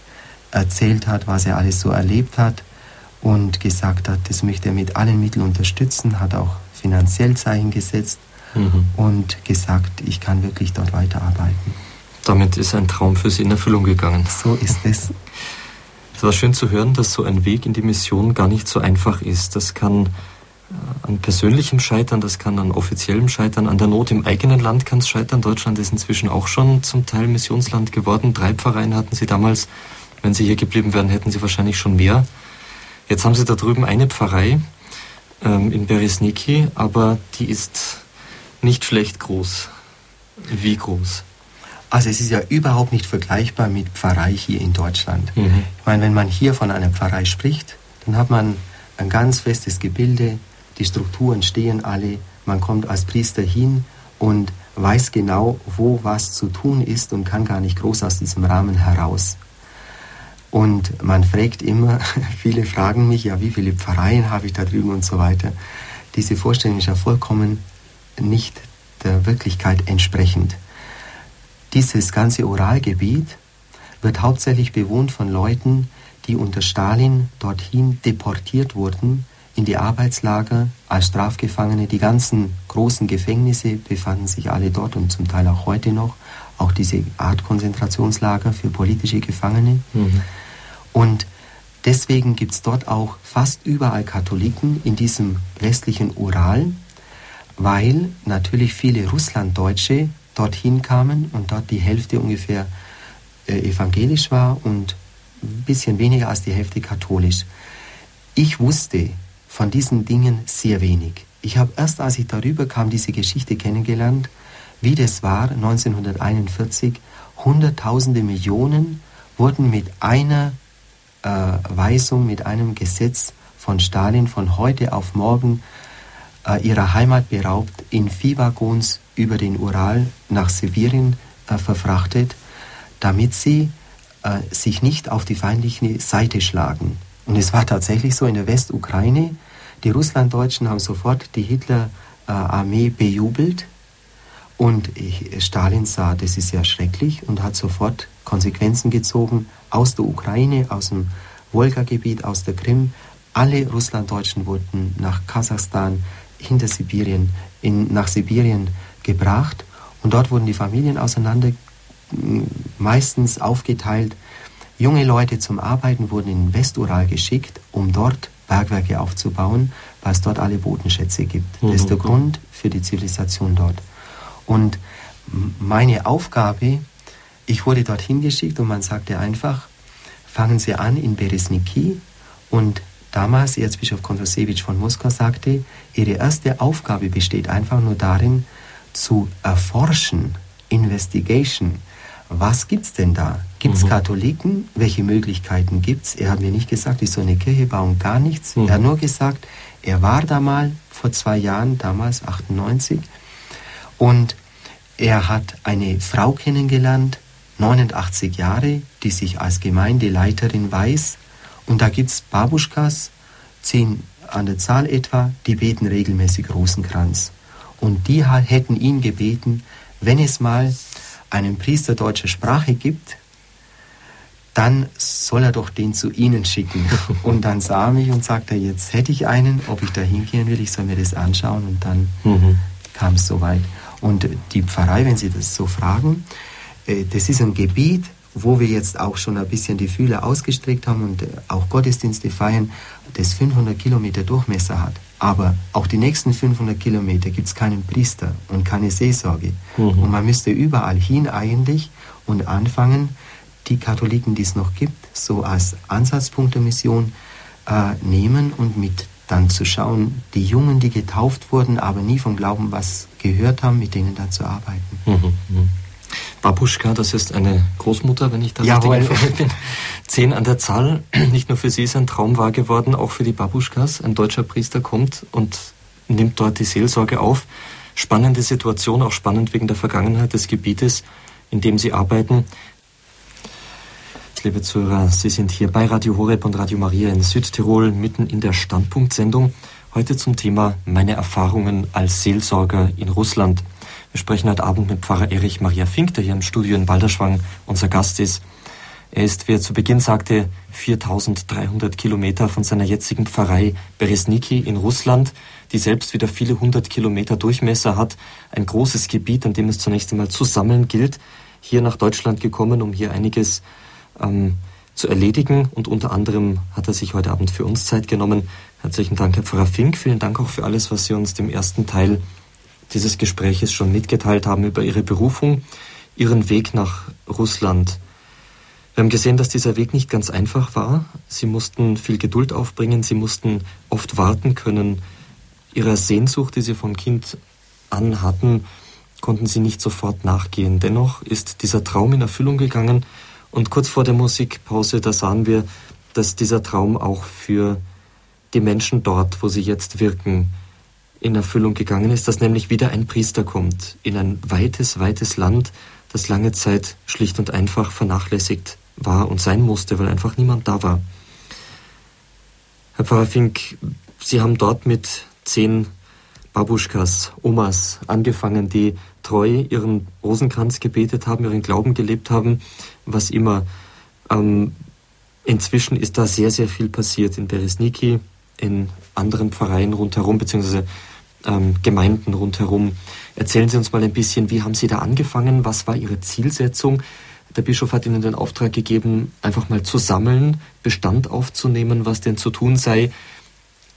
erzählt hat, was er alles so erlebt hat und gesagt hat, das möchte er mit allen Mitteln unterstützen, hat auch finanziell Zeichen gesetzt mhm. und gesagt, ich kann wirklich dort weiterarbeiten. Damit ist ein Traum für Sie in Erfüllung gegangen. So ist es. Es war schön zu hören, dass so ein Weg in die Mission gar nicht so einfach ist. Das kann äh, an persönlichem Scheitern, das kann an offiziellem Scheitern, an der Not im eigenen Land kann es scheitern. Deutschland ist inzwischen auch schon zum Teil Missionsland geworden. Drei Pfarreien hatten Sie damals. Wenn Sie hier geblieben wären, hätten Sie wahrscheinlich schon mehr. Jetzt haben Sie da drüben eine Pfarrei ähm, in Beresniki, aber die ist nicht schlecht groß. Wie groß? Also es ist ja überhaupt nicht vergleichbar mit Pfarrei hier in Deutschland. Mhm. Ich meine, wenn man hier von einer Pfarrei spricht, dann hat man ein ganz festes Gebilde, die Strukturen stehen alle, man kommt als Priester hin und weiß genau, wo was zu tun ist und kann gar nicht groß aus diesem Rahmen heraus. Und man fragt immer, [laughs] viele fragen mich, ja, wie viele Pfarreien habe ich da drüben und so weiter. Diese Vorstellung ist ja vollkommen nicht der Wirklichkeit entsprechend. Dieses ganze Uralgebiet wird hauptsächlich bewohnt von Leuten, die unter Stalin dorthin deportiert wurden, in die Arbeitslager als Strafgefangene. Die ganzen großen Gefängnisse befanden sich alle dort und zum Teil auch heute noch. Auch diese Art Konzentrationslager für politische Gefangene. Mhm. Und deswegen gibt es dort auch fast überall Katholiken in diesem westlichen Ural, weil natürlich viele Russlanddeutsche dorthin kamen und dort die Hälfte ungefähr äh, evangelisch war und ein bisschen weniger als die Hälfte katholisch. Ich wusste von diesen Dingen sehr wenig. Ich habe erst, als ich darüber kam, diese Geschichte kennengelernt, wie das war 1941. Hunderttausende Millionen wurden mit einer äh, Weisung, mit einem Gesetz von Stalin von heute auf morgen ihrer Heimat beraubt, in Viehwaggons über den Ural nach Sibirien äh, verfrachtet, damit sie äh, sich nicht auf die feindliche Seite schlagen. Und es war tatsächlich so in der Westukraine, die Russlanddeutschen haben sofort die Hitler-Armee bejubelt und Stalin sah, das ist ja schrecklich und hat sofort Konsequenzen gezogen aus der Ukraine, aus dem Wolga-Gebiet, aus der Krim. Alle Russlanddeutschen wurden nach Kasachstan, hinter Sibirien, in, nach Sibirien gebracht und dort wurden die Familien auseinander, meistens aufgeteilt. Junge Leute zum Arbeiten wurden in Westural geschickt, um dort Bergwerke aufzubauen, weil es dort alle Bodenschätze gibt. Das ist der mhm. Grund für die Zivilisation dort. Und meine Aufgabe, ich wurde dorthin geschickt und man sagte einfach, fangen Sie an in Beresniki und damals Erzbischof Kondrasewitsch von Moskau sagte, ihre erste Aufgabe besteht einfach nur darin, zu erforschen, Investigation, was gibt's denn da? Gibt's mhm. Katholiken? Welche Möglichkeiten gibt's? Er hat mir nicht gesagt, ich soll eine Kirche bauen, gar nichts. Mhm. Er hat nur gesagt, er war da mal vor zwei Jahren, damals 98, und er hat eine Frau kennengelernt, 89 Jahre, die sich als Gemeindeleiterin weiß. Und da gibt's Babuschkas, zehn an der Zahl etwa, die beten regelmäßig Rosenkranz. Und die hätten ihn gebeten, wenn es mal einen Priester deutscher Sprache gibt, dann soll er doch den zu Ihnen schicken. [laughs] Und dann sah er mich und sagte, jetzt hätte ich einen, ob ich da hingehen will, ich soll mir das anschauen. Und dann mhm. kam es soweit. Und die Pfarrei, wenn Sie das so fragen, äh, das ist ein Gebiet, wo wir jetzt auch schon ein bisschen die Fühler ausgestreckt haben und äh, auch Gottesdienste feiern, das 500 Kilometer Durchmesser hat. Aber auch die nächsten 500 Kilometer gibt es keinen Priester und keine Seelsorge. Mhm. Und man müsste überall hin eigentlich und anfangen, die Katholiken, die es noch gibt, so als Ansatzpunkt der Mission äh, nehmen und mit dann zu schauen, die Jungen, die getauft wurden, aber nie vom Glauben was gehört haben, mit denen dann zu arbeiten. Mhm. Babuschka, das ist eine Großmutter, wenn ich da Jawohl. richtig informiert bin. Zehn an der Zahl. [clears throat] Nicht nur für sie ist ein Traum wahr geworden, auch für die Babuschkas. Ein deutscher Priester kommt und nimmt dort die Seelsorge auf. Spannende Situation, auch spannend wegen der Vergangenheit des Gebietes, in dem sie arbeiten. Liebe Zuhörer, Sie sind hier bei Radio Horeb und Radio Maria in Südtirol, mitten in der Standpunktsendung. Heute zum Thema meine Erfahrungen als Seelsorger in Russland. Wir sprechen heute Abend mit Pfarrer Erich Maria Fink, der hier im Studio in Balderschwang unser Gast ist. Er ist, wie er zu Beginn sagte, 4300 Kilometer von seiner jetzigen Pfarrei Beresniki in Russland, die selbst wieder viele hundert Kilometer Durchmesser hat. Ein großes Gebiet, an dem es zunächst einmal zu sammeln gilt. Hier nach Deutschland gekommen, um hier einiges ähm, zu erledigen. Und unter anderem hat er sich heute Abend für uns Zeit genommen. Herzlichen Dank, Herr Pfarrer Fink. Vielen Dank auch für alles, was Sie uns dem ersten Teil dieses Gespräches schon mitgeteilt haben über Ihre Berufung, Ihren Weg nach Russland. Wir haben gesehen, dass dieser Weg nicht ganz einfach war. Sie mussten viel Geduld aufbringen, Sie mussten oft warten können. Ihrer Sehnsucht, die Sie von Kind an hatten, konnten Sie nicht sofort nachgehen. Dennoch ist dieser Traum in Erfüllung gegangen und kurz vor der Musikpause, da sahen wir, dass dieser Traum auch für die Menschen dort, wo sie jetzt wirken, in Erfüllung gegangen ist, dass nämlich wieder ein Priester kommt in ein weites, weites Land, das lange Zeit schlicht und einfach vernachlässigt war und sein musste, weil einfach niemand da war. Herr Pfarrer Fink, Sie haben dort mit zehn Babuschkas, Omas angefangen, die treu ihren Rosenkranz gebetet haben, ihren Glauben gelebt haben, was immer. Ähm, inzwischen ist da sehr, sehr viel passiert in Beresniki, in anderen Pfarreien rundherum, beziehungsweise ähm, Gemeinden rundherum. Erzählen Sie uns mal ein bisschen, wie haben Sie da angefangen? Was war Ihre Zielsetzung? Der Bischof hat Ihnen den Auftrag gegeben, einfach mal zu sammeln, Bestand aufzunehmen, was denn zu tun sei.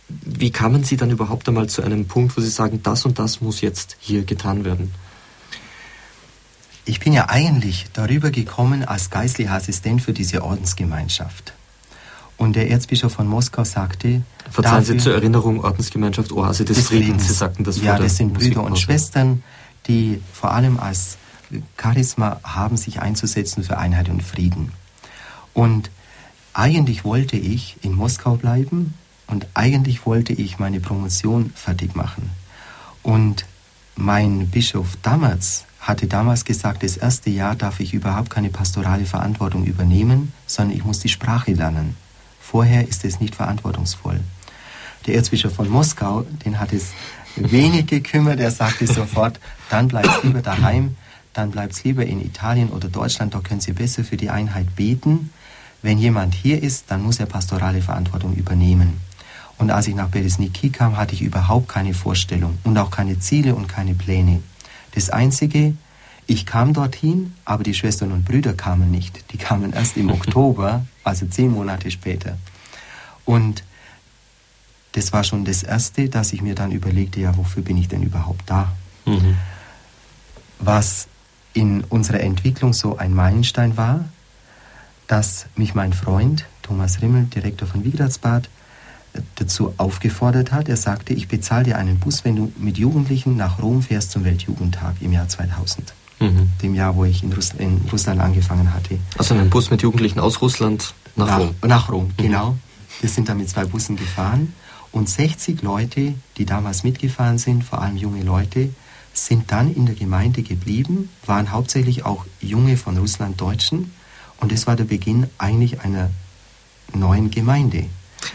Wie kamen Sie dann überhaupt einmal zu einem Punkt, wo Sie sagen, das und das muss jetzt hier getan werden? Ich bin ja eigentlich darüber gekommen als geistlicher Assistent für diese Ordensgemeinschaft. Und der Erzbischof von Moskau sagte. Verzeihen Sie zur Erinnerung, Ordensgemeinschaft Oase des, des Friedens. Sie sagten das Ja, das sind Brüder und Schwestern, die vor allem als Charisma haben, sich einzusetzen für Einheit und Frieden. Und eigentlich wollte ich in Moskau bleiben und eigentlich wollte ich meine Promotion fertig machen. Und mein Bischof damals hatte damals gesagt, das erste Jahr darf ich überhaupt keine pastorale Verantwortung übernehmen, sondern ich muss die Sprache lernen. Vorher ist es nicht verantwortungsvoll. Der Erzbischof von Moskau, den hat es wenig gekümmert. Er sagte sofort, dann bleibt lieber daheim, dann bleibt lieber in Italien oder Deutschland, da können Sie besser für die Einheit beten. Wenn jemand hier ist, dann muss er pastorale Verantwortung übernehmen. Und als ich nach Beresniki kam, hatte ich überhaupt keine Vorstellung und auch keine Ziele und keine Pläne. Das Einzige, ich kam dorthin, aber die Schwestern und Brüder kamen nicht. Die kamen erst im [laughs] Oktober, also zehn Monate später. Und das war schon das Erste, dass ich mir dann überlegte, ja, wofür bin ich denn überhaupt da? Mhm. Was in unserer Entwicklung so ein Meilenstein war, dass mich mein Freund Thomas Rimmel, Direktor von Wigratsbad, dazu aufgefordert hat. Er sagte, ich bezahle dir einen Bus, wenn du mit Jugendlichen nach Rom fährst zum Weltjugendtag im Jahr 2000. Mhm. Dem Jahr, wo ich in, Russ in, Russland angefangen hatte. Also einen Bus mit Jugendlichen aus Russland nach, nach Rom? Nach Rom, mhm. genau. Wir sind da mit zwei Bussen gefahren und 60 Leute, die damals mitgefahren sind, vor allem junge Leute, sind dann in der Gemeinde geblieben, waren hauptsächlich auch junge von Russland-Deutschen und es war der Beginn eigentlich einer neuen Gemeinde.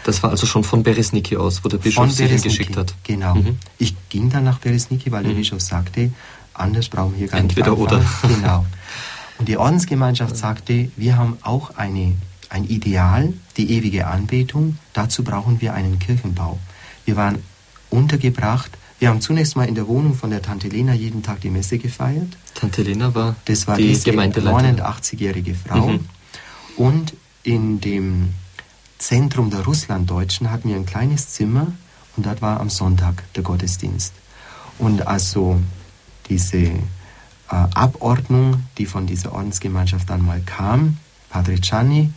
Das war also schon von Beresniki aus, wo der Bischof sie hingeschickt hat. Genau. Mhm. Ich ging dann nach Beresniki, weil mhm. der Bischof sagte, anders brauchen wir gar Entweder nicht Entweder oder. [laughs] Genau. Und die Ordensgemeinschaft sagte, wir haben auch eine, ein Ideal, die ewige Anbetung. Dazu brauchen wir einen Kirchenbau. Wir waren untergebracht. Wir haben zunächst mal in der Wohnung von der Tante Lena jeden Tag die Messe gefeiert. Tante Lena war, das war die Gemeindeleiterin. 89-jährige Frau. Mhm. Und in dem Zentrum der Russlanddeutschen hatten wir ein kleines Zimmer und dort war am Sonntag der Gottesdienst. Und also diese äh, Abordnung, die von dieser Ordensgemeinschaft dann mal kam, Padre Gianni,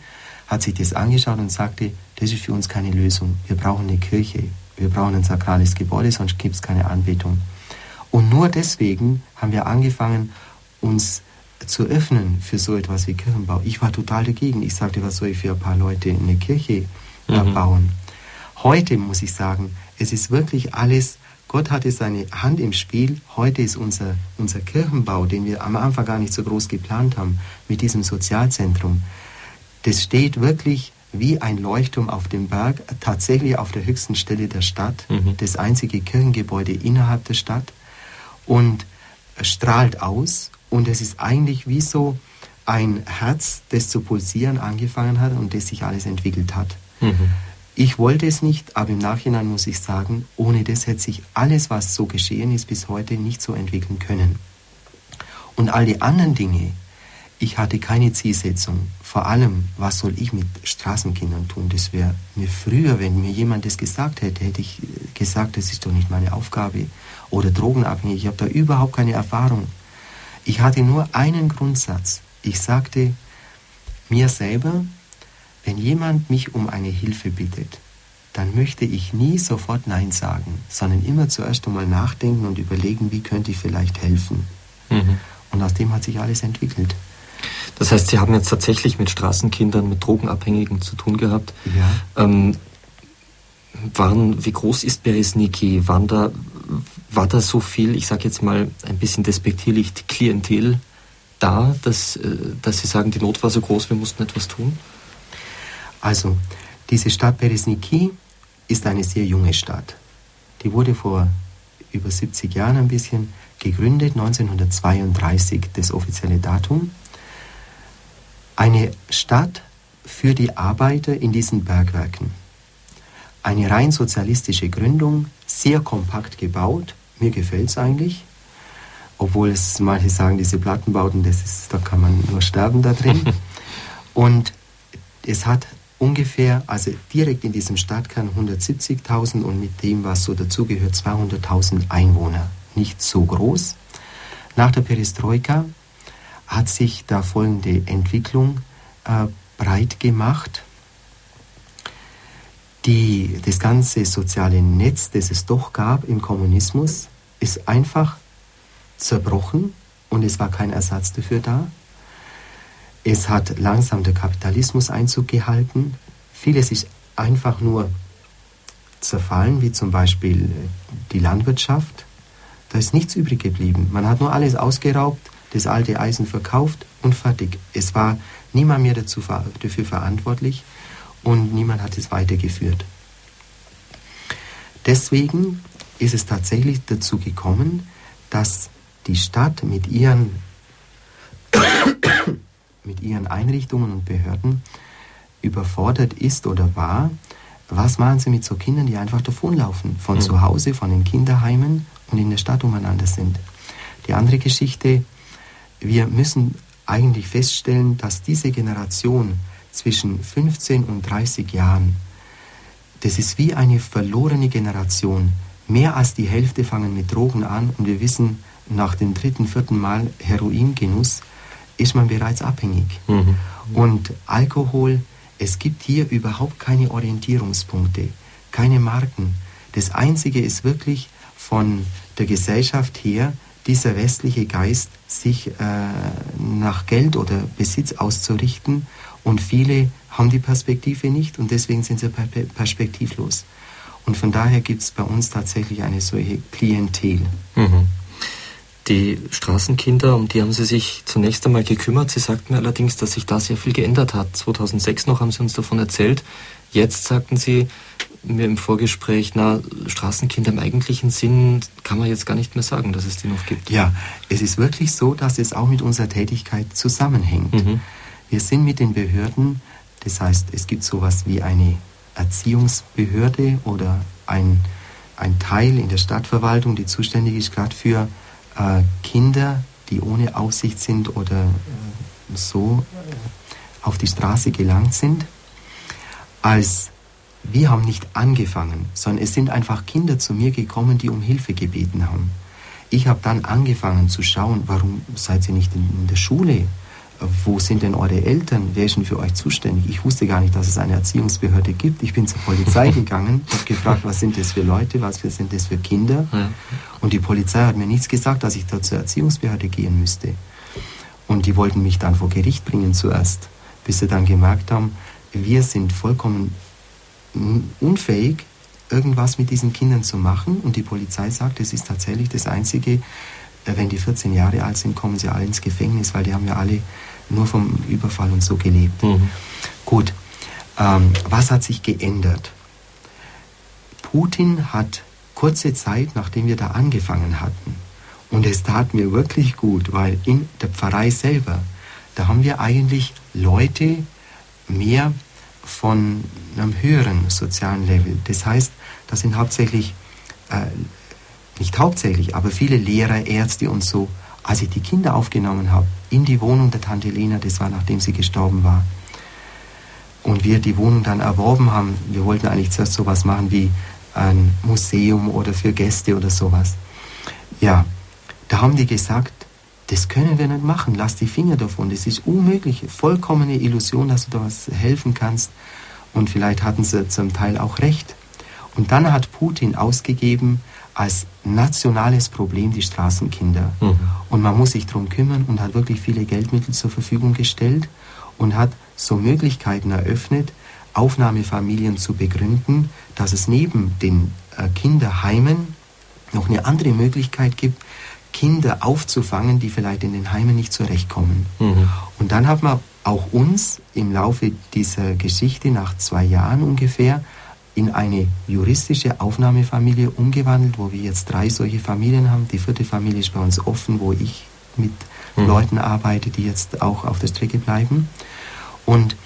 hat sich das angeschaut und sagte, das ist für uns keine Lösung. Wir brauchen eine Kirche, wir brauchen ein sakrales Gebäude, sonst gibt es keine Anbetung. Und nur deswegen haben wir angefangen, uns zu öffnen für so etwas wie Kirchenbau. Ich war total dagegen. Ich sagte, was soll ich für ein paar Leute eine Kirche mhm. bauen? Heute muss ich sagen, es ist wirklich alles, Gott hatte seine Hand im Spiel. Heute ist unser, unser Kirchenbau, den wir am Anfang gar nicht so groß geplant haben, mit diesem Sozialzentrum, das steht wirklich wie ein Leuchtturm auf dem Berg, tatsächlich auf der höchsten Stelle der Stadt, mhm. das einzige Kirchengebäude innerhalb der Stadt und strahlt aus und es ist eigentlich wie so ein Herz, das zu pulsieren angefangen hat und das sich alles entwickelt hat. Mhm. Ich wollte es nicht, aber im Nachhinein muss ich sagen, ohne das hätte sich alles, was so geschehen ist, bis heute nicht so entwickeln können. Und all die anderen Dinge, ich hatte keine Zielsetzung. Vor allem, was soll ich mit Straßenkindern tun? Das wäre mir früher, wenn mir jemand das gesagt hätte, hätte ich gesagt, das ist doch nicht meine Aufgabe. Oder drogenabhängig, ich habe da überhaupt keine Erfahrung. Ich hatte nur einen Grundsatz. Ich sagte mir selber, wenn jemand mich um eine Hilfe bittet, dann möchte ich nie sofort Nein sagen, sondern immer zuerst einmal nachdenken und überlegen, wie könnte ich vielleicht helfen. Mhm. Und aus dem hat sich alles entwickelt. Das heißt, Sie haben jetzt tatsächlich mit Straßenkindern, mit Drogenabhängigen zu tun gehabt. Ja. Ähm, waren, wie groß ist Beresniki? Waren da war da so viel, ich sage jetzt mal ein bisschen despektierlich, die Klientel da, dass, äh, dass Sie sagen, die Not war so groß, wir mussten etwas tun? Also, diese Stadt Beresniki ist eine sehr junge Stadt. Die wurde vor über 70 Jahren ein bisschen gegründet, 1932 das offizielle Datum. Eine Stadt für die Arbeiter in diesen Bergwerken. Eine rein sozialistische Gründung, sehr kompakt gebaut, mir gefällt es eigentlich. Obwohl es manche sagen, diese Plattenbauten, das ist, da kann man nur sterben da drin. [laughs] und es hat ungefähr, also direkt in diesem Stadtkern 170.000 und mit dem, was so dazugehört, 200.000 Einwohner. Nicht so groß. Nach der Perestroika hat sich da folgende Entwicklung äh, breit gemacht. Die, das ganze soziale Netz, das es doch gab im Kommunismus, ist einfach zerbrochen und es war kein Ersatz dafür da. Es hat langsam der Kapitalismus Einzug gehalten. Vieles ist einfach nur zerfallen, wie zum Beispiel äh, die Landwirtschaft. Da ist nichts übrig geblieben. Man hat nur alles ausgeraubt, das alte Eisen verkauft und fertig. Es war niemand mehr dazu, dafür verantwortlich und niemand hat es weitergeführt. Deswegen ist es tatsächlich dazu gekommen, dass die Stadt mit ihren, mit ihren Einrichtungen und Behörden überfordert ist oder war. Was machen sie mit so Kindern, die einfach davonlaufen? Von mhm. zu Hause, von den Kinderheimen und in der Stadt umeinander sind. Die andere Geschichte, wir müssen eigentlich feststellen, dass diese Generation zwischen 15 und 30 Jahren, das ist wie eine verlorene Generation. Mehr als die Hälfte fangen mit Drogen an und wir wissen, nach dem dritten, vierten Mal Heroingenuss ist man bereits abhängig. Mhm. Und Alkohol, es gibt hier überhaupt keine Orientierungspunkte. keine Marken. Das Einzige ist wirklich von der Gesellschaft her, dieser westliche Geist, sich äh, nach Geld oder Besitz auszurichten. Und viele haben die Perspektive nicht und deswegen sind sie perspektivlos. Und von daher gibt es bei uns tatsächlich eine solche Klientel. Mhm. Die Straßenkinder, um die haben Sie sich zunächst einmal gekümmert. Sie sagten mir allerdings, dass sich da sehr viel geändert hat. 2006 noch haben Sie uns davon erzählt. Jetzt sagten Sie mir im Vorgespräch, na, Straßenkinder im eigentlichen Sinn kann man jetzt gar nicht mehr sagen, dass es die noch gibt. Ja, es ist wirklich so, dass es auch mit unserer Tätigkeit zusammenhängt. Mhm. Wir sind mit den Behörden, das heißt, es gibt sowas wie eine Erziehungsbehörde oder ein, ein Teil in der Stadtverwaltung, die zuständig ist gerade für äh, Kinder, die ohne Aufsicht sind oder äh, so äh, auf die Straße gelangt sind. Als wir haben nicht angefangen, sondern es sind einfach Kinder zu mir gekommen, die um Hilfe gebeten haben. Ich habe dann angefangen zu schauen, warum seid ihr nicht in der Schule? Wo sind denn eure Eltern? Wer ist denn für euch zuständig? Ich wusste gar nicht, dass es eine Erziehungsbehörde gibt. Ich bin zur Polizei [laughs] gegangen, habe gefragt, was sind das für Leute, was sind das für Kinder? Und die Polizei hat mir nichts gesagt, dass ich da zur Erziehungsbehörde gehen müsste. Und die wollten mich dann vor Gericht bringen zuerst, bis sie dann gemerkt haben, wir sind vollkommen unfähig, irgendwas mit diesen Kindern zu machen. Und die Polizei sagt, es ist tatsächlich das Einzige, äh, wenn die 14 Jahre alt sind, kommen sie alle ins Gefängnis, weil die haben ja alle nur vom Überfall und so gelebt. Mhm. Gut, ähm, was hat sich geändert? Putin hat kurze Zeit, nachdem wir da angefangen hatten, und es tat mir wirklich gut, weil in der Pfarrei selber, da haben wir eigentlich Leute mehr von einem höheren sozialen Level. Das heißt, das sind hauptsächlich, äh, nicht hauptsächlich, aber viele Lehrer, Ärzte und so. Als ich die Kinder aufgenommen habe in die Wohnung der Tante Lena, das war nachdem sie gestorben war, und wir die Wohnung dann erworben haben, wir wollten eigentlich zuerst sowas machen wie ein Museum oder für Gäste oder sowas. Ja, da haben die gesagt, das können wir nicht machen. Lass die Finger davon. Das ist unmöglich. Vollkommene Illusion, dass du da was helfen kannst. Und vielleicht hatten sie zum Teil auch recht. Und dann hat Putin ausgegeben als nationales Problem die Straßenkinder. Mhm. Und man muss sich darum kümmern und hat wirklich viele Geldmittel zur Verfügung gestellt und hat so Möglichkeiten eröffnet, Aufnahmefamilien zu begründen, dass es neben den äh, Kinderheimen noch eine andere Möglichkeit gibt, Kinder aufzufangen, die vielleicht in den Heimen nicht zurechtkommen. Mhm. Und dann hat man auch uns im Laufe dieser Geschichte nach zwei Jahren ungefähr in eine juristische Aufnahmefamilie umgewandelt, wo wir jetzt drei solche Familien haben. Die vierte Familie ist bei uns offen, wo ich mit mhm. Leuten arbeite, die jetzt auch auf der Strecke bleiben. Und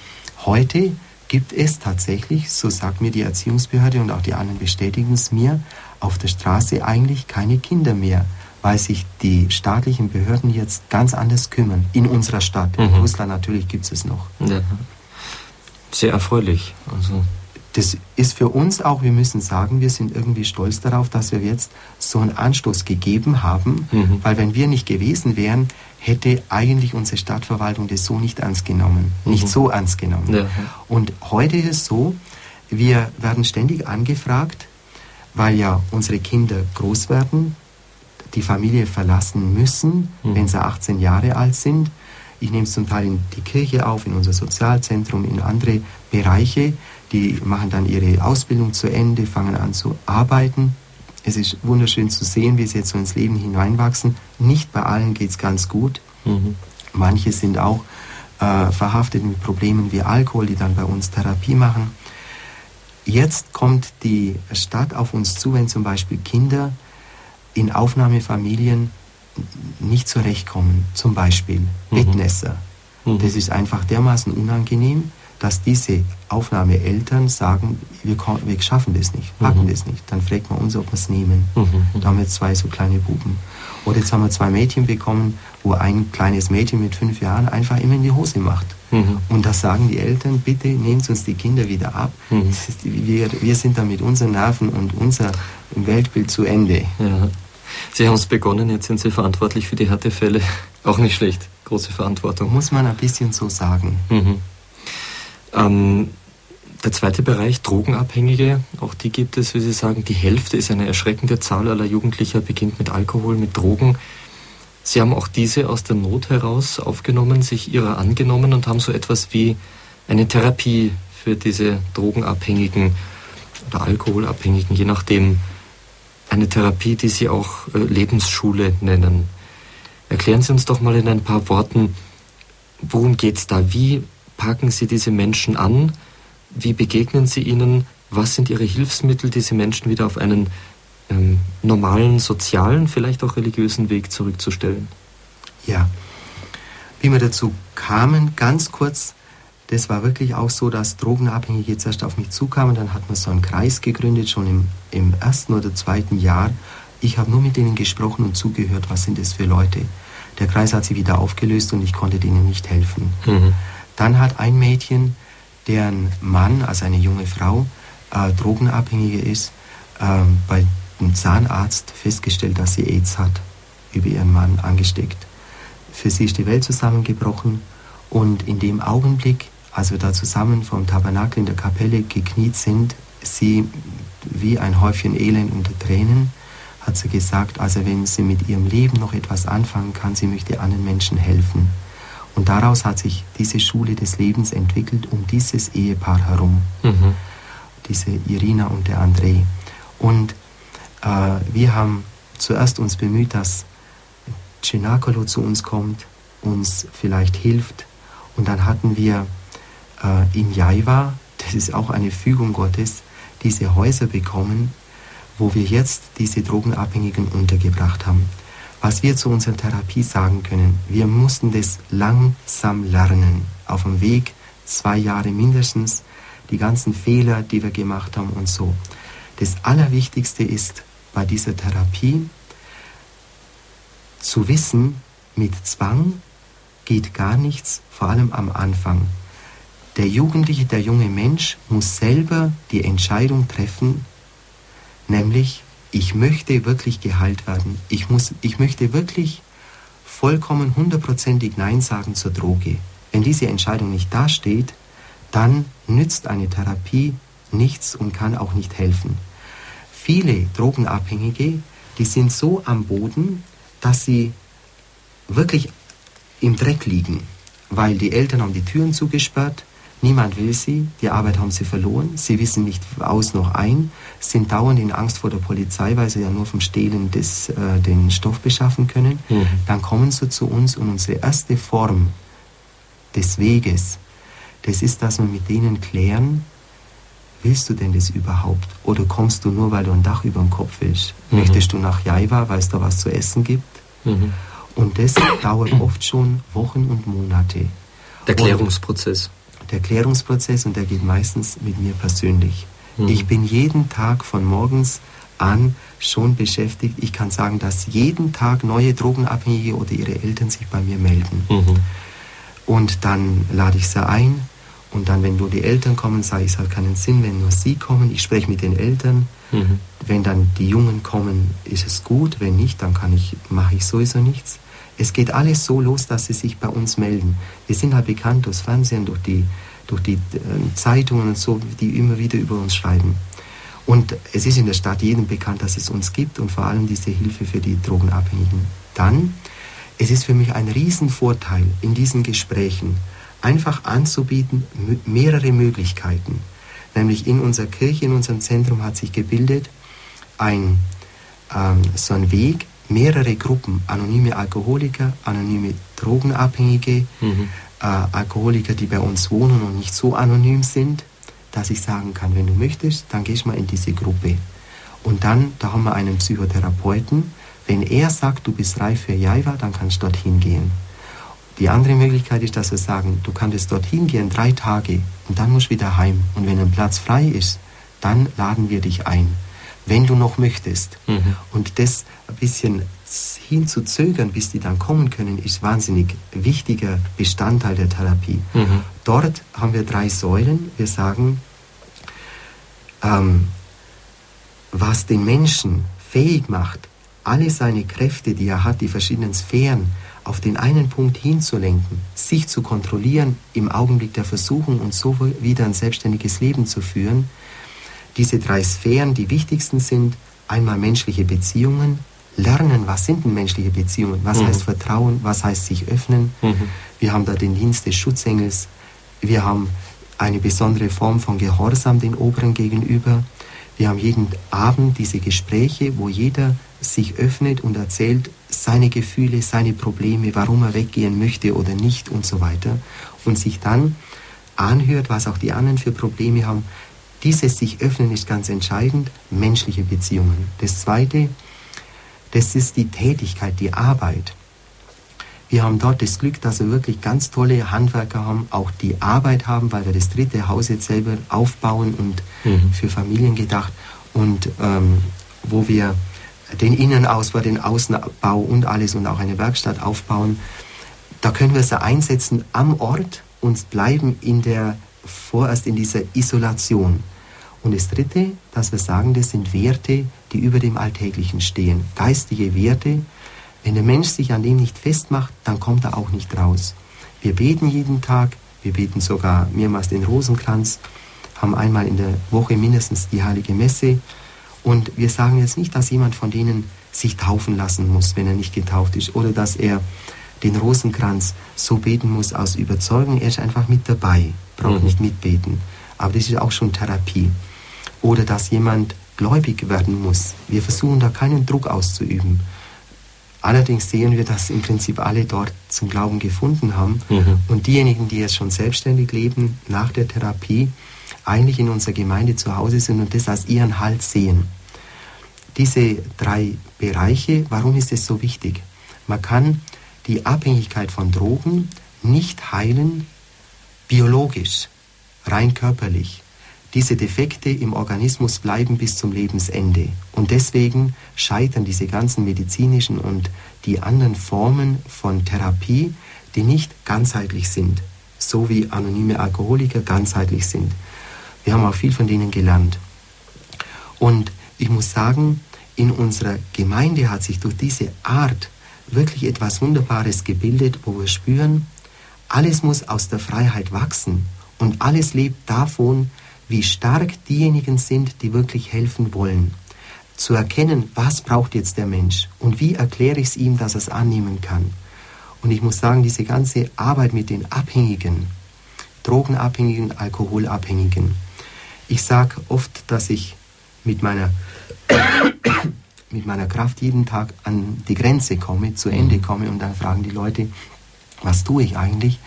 heute gibt es tatsächlich, so sagt mir die Erziehungsbehörde und auch die anderen bestätigen es mir, auf der Straße eigentlich keine Kinder mehr weil sich die staatlichen Behörden jetzt ganz anders kümmern. In unserer Stadt. In mhm. Russland natürlich gibt es es noch. Ja. Sehr erfreulich. Also. Das ist für uns auch, wir müssen sagen, wir sind irgendwie stolz darauf, dass wir jetzt so einen Anstoß gegeben haben, mhm. weil wenn wir nicht gewesen wären, hätte eigentlich unsere Stadtverwaltung das so nicht ernst genommen. Mhm. Nicht so ernst genommen. Ja. Und heute ist es so, wir werden ständig angefragt, weil ja unsere Kinder groß werden, die Familie verlassen müssen, mhm. wenn sie 18 Jahre alt sind. Ich nehme es zum Teil in die Kirche auf, in unser Sozialzentrum, in andere Bereiche. Die machen dann ihre Ausbildung zu Ende, fangen an zu arbeiten. Es ist wunderschön zu sehen, wie sie jetzt so ins Leben hineinwachsen. Nicht bei allen geht es ganz gut. Mhm. Manche sind auch äh, verhaftet mit Problemen wie Alkohol, die dann bei uns Therapie machen. Jetzt kommt die Stadt auf uns zu, wenn zum Beispiel Kinder in Aufnahmefamilien nicht zurechtkommen. Zum Beispiel mhm. Bettnässer. Mhm. Das ist einfach dermaßen unangenehm, dass diese Aufnahmeeltern sagen, wir, wir schaffen das nicht, packen mhm. das nicht. Dann fragt man uns, ob wir es nehmen. Mhm. Da haben wir zwei so kleine Buben. Oder jetzt haben wir zwei Mädchen bekommen, wo ein kleines Mädchen mit fünf Jahren einfach immer in die Hose macht. Mhm. Und da sagen die Eltern, bitte nehmt uns die Kinder wieder ab. Mhm. Ist, wir, wir sind da mit unseren Nerven und unser Weltbild zu Ende. Ja. Sie haben es begonnen, jetzt sind Sie verantwortlich für die Härtefälle. [laughs] Auch nicht schlecht. Große Verantwortung. Muss man ein bisschen so sagen. Mhm. Ähm, Der zweite Bereich, Drogenabhängige, auch die gibt es, wie Sie sagen, die Hälfte ist eine erschreckende Zahl aller Jugendlicher, beginnt mit Alkohol, mit Drogen. Sie haben auch diese aus der Not heraus aufgenommen, sich ihrer angenommen und haben so etwas wie eine Therapie für diese Drogenabhängigen oder Alkoholabhängigen, je nachdem, eine Therapie, die Sie auch äh, Lebensschule nennen. Erklären Sie uns doch mal in ein paar Worten, worum geht es da? Wie packen Sie diese Menschen an? Wie begegnen Sie ihnen? Was sind Ihre Hilfsmittel, diese Menschen wieder auf einen ähm, normalen, sozialen, vielleicht auch religiösen Weg zurückzustellen? Ja, wie wir dazu kamen, ganz kurz, das war wirklich auch so, dass Drogenabhängige jetzt erst auf mich zukamen. Dann hat man so einen Kreis gegründet, schon im, im ersten oder zweiten Jahr. Ich habe nur mit denen gesprochen und zugehört, was sind das für Leute. Der Kreis hat sich wieder aufgelöst und ich konnte denen nicht helfen. Mhm. Dann hat ein Mädchen deren Mann, also eine junge Frau, äh, Drogenabhängige ist, äh, bei dem Zahnarzt festgestellt, dass sie AIDS hat, über ihren Mann angesteckt. Für sie ist die Welt zusammengebrochen und in dem Augenblick, als wir da zusammen vom Tabernakel in der Kapelle gekniet sind, sie wie ein Häufchen Elend unter Tränen, hat sie gesagt, also wenn sie mit ihrem Leben noch etwas anfangen kann, sie möchte anderen Menschen helfen. Und daraus hat sich diese Schule des Lebens entwickelt um dieses Ehepaar herum. Mhm. Diese Irina und der André. Und äh, wir haben zuerst uns bemüht, dass Cenacolo zu uns kommt, uns vielleicht hilft. Und dann hatten wir äh, in Jaiva, das ist auch eine Fügung Gottes, diese Häuser bekommen, wo wir jetzt diese Drogenabhängigen untergebracht haben was wir zu unserer Therapie sagen können, wir mussten das langsam lernen, auf dem Weg, zwei Jahre mindestens, die ganzen Fehler, die wir gemacht haben und so. Das Allerwichtigste ist bei dieser Therapie zu wissen, mit Zwang geht gar nichts, vor allem am Anfang. Der Jugendliche, der junge Mensch muss selber die Entscheidung treffen, nämlich ich möchte wirklich geheilt werden. Ich, muss, ich möchte wirklich vollkommen hundertprozentig Nein sagen zur Droge. Wenn diese Entscheidung nicht dasteht, dann nützt eine Therapie nichts und kann auch nicht helfen. Viele Drogenabhängige, die sind so am Boden, dass sie wirklich im Dreck liegen, weil die Eltern haben die Türen zugesperrt, Niemand will sie, die Arbeit haben sie verloren, sie wissen nicht aus noch ein, sind dauernd in Angst vor der Polizei, weil sie ja nur vom Stehlen des, äh, den Stoff beschaffen können. Mhm. Dann kommen sie zu uns und unsere erste Form des Weges, das ist, dass wir mit denen klären, willst du denn das überhaupt? Oder kommst du nur, weil du ein Dach über dem Kopf willst? Mhm. Möchtest du nach Jaiwa, weil es da was zu essen gibt? Mhm. Und das dauert oft schon Wochen und Monate. Der Klärungsprozess der Klärungsprozess und der geht meistens mit mir persönlich. Mhm. Ich bin jeden Tag von morgens an schon beschäftigt. Ich kann sagen, dass jeden Tag neue Drogenabhängige oder ihre Eltern sich bei mir melden. Mhm. Und dann lade ich sie ein. Und dann, wenn nur die Eltern kommen, sage ich, es hat keinen Sinn, wenn nur sie kommen. Ich spreche mit den Eltern. Mhm. Wenn dann die Jungen kommen, ist es gut. Wenn nicht, dann kann ich, mache ich sowieso nichts. Es geht alles so los, dass sie sich bei uns melden. Wir sind halt bekannt durchs Fernsehen, durch die, durch die äh, Zeitungen und so, die immer wieder über uns schreiben. Und es ist in der Stadt jedem bekannt, dass es uns gibt und vor allem diese Hilfe für die Drogenabhängigen. Dann, es ist für mich ein Riesenvorteil in diesen Gesprächen, einfach anzubieten, mehrere Möglichkeiten. Nämlich in unserer Kirche, in unserem Zentrum hat sich gebildet ein, ähm, so ein Weg, mehrere Gruppen, anonyme Alkoholiker, anonyme Drogenabhängige, mhm. Äh, Alkoholiker, die bei uns wohnen und nicht so anonym sind, dass ich sagen kann, wenn du möchtest, dann gehst mal in diese Gruppe. Und dann, da haben wir einen Psychotherapeuten. Wenn er sagt, du bist reif für Jaiva, dann kannst du dorthin gehen. Die andere Möglichkeit ist, dass wir sagen, du kannst dorthin gehen, drei Tage, und dann musst du wieder heim. Und wenn ein Platz frei ist, dann laden wir dich ein wenn du noch möchtest. Mhm. Und das ein bisschen hinzuzögern, bis die dann kommen können, ist wahnsinnig wichtiger Bestandteil der Therapie. Mhm. Dort haben wir drei Säulen. Wir sagen, ähm, was den Menschen fähig macht, alle seine Kräfte, die er hat, die verschiedenen Sphären auf den einen Punkt hinzulenken, sich zu kontrollieren im Augenblick der Versuchung und so wieder ein selbstständiges Leben zu führen. Diese drei Sphären, die wichtigsten sind, einmal menschliche Beziehungen, lernen, was sind denn menschliche Beziehungen, was mhm. heißt Vertrauen, was heißt sich öffnen. Mhm. Wir haben da den Dienst des Schutzengels, wir haben eine besondere Form von Gehorsam den Oberen gegenüber. Wir haben jeden Abend diese Gespräche, wo jeder sich öffnet und erzählt seine Gefühle, seine Probleme, warum er weggehen möchte oder nicht und so weiter. Und sich dann anhört, was auch die anderen für Probleme haben. Dieses sich öffnen ist ganz entscheidend, menschliche Beziehungen. Das Zweite, das ist die Tätigkeit, die Arbeit. Wir haben dort das Glück, dass wir wirklich ganz tolle Handwerker haben, auch die Arbeit haben, weil wir das dritte Haus jetzt selber aufbauen und mhm. für Familien gedacht und ähm, wo wir den Innenausbau, den Außenbau und alles und auch eine Werkstatt aufbauen. Da können wir sie einsetzen am Ort und bleiben in der, vorerst in dieser Isolation. Und das Dritte, dass wir sagen, das sind Werte, die über dem Alltäglichen stehen. Geistige Werte, wenn der Mensch sich an dem nicht festmacht, dann kommt er auch nicht raus. Wir beten jeden Tag, wir beten sogar mehrmals den Rosenkranz, haben einmal in der Woche mindestens die heilige Messe. Und wir sagen jetzt nicht, dass jemand von denen sich taufen lassen muss, wenn er nicht getauft ist, oder dass er den Rosenkranz so beten muss aus Überzeugung. Er ist einfach mit dabei, braucht mhm. nicht mitbeten. Aber das ist auch schon Therapie. Oder dass jemand gläubig werden muss. Wir versuchen da keinen Druck auszuüben. Allerdings sehen wir, dass im Prinzip alle dort zum Glauben gefunden haben. Mhm. Und diejenigen, die jetzt schon selbstständig leben, nach der Therapie, eigentlich in unserer Gemeinde zu Hause sind und das als ihren Halt sehen. Diese drei Bereiche, warum ist es so wichtig? Man kann die Abhängigkeit von Drogen nicht heilen biologisch, rein körperlich. Diese Defekte im Organismus bleiben bis zum Lebensende. Und deswegen scheitern diese ganzen medizinischen und die anderen Formen von Therapie, die nicht ganzheitlich sind, so wie anonyme Alkoholiker ganzheitlich sind. Wir haben auch viel von denen gelernt. Und ich muss sagen, in unserer Gemeinde hat sich durch diese Art wirklich etwas Wunderbares gebildet, wo wir spüren, alles muss aus der Freiheit wachsen und alles lebt davon, wie stark diejenigen sind, die wirklich helfen wollen. Zu erkennen, was braucht jetzt der Mensch und wie erkläre ich es ihm, dass er es annehmen kann. Und ich muss sagen, diese ganze Arbeit mit den Abhängigen, Drogenabhängigen, Alkoholabhängigen, ich sage oft, dass ich mit meiner, [coughs] mit meiner Kraft jeden Tag an die Grenze komme, zu Ende mhm. komme und dann fragen die Leute, was tue ich eigentlich?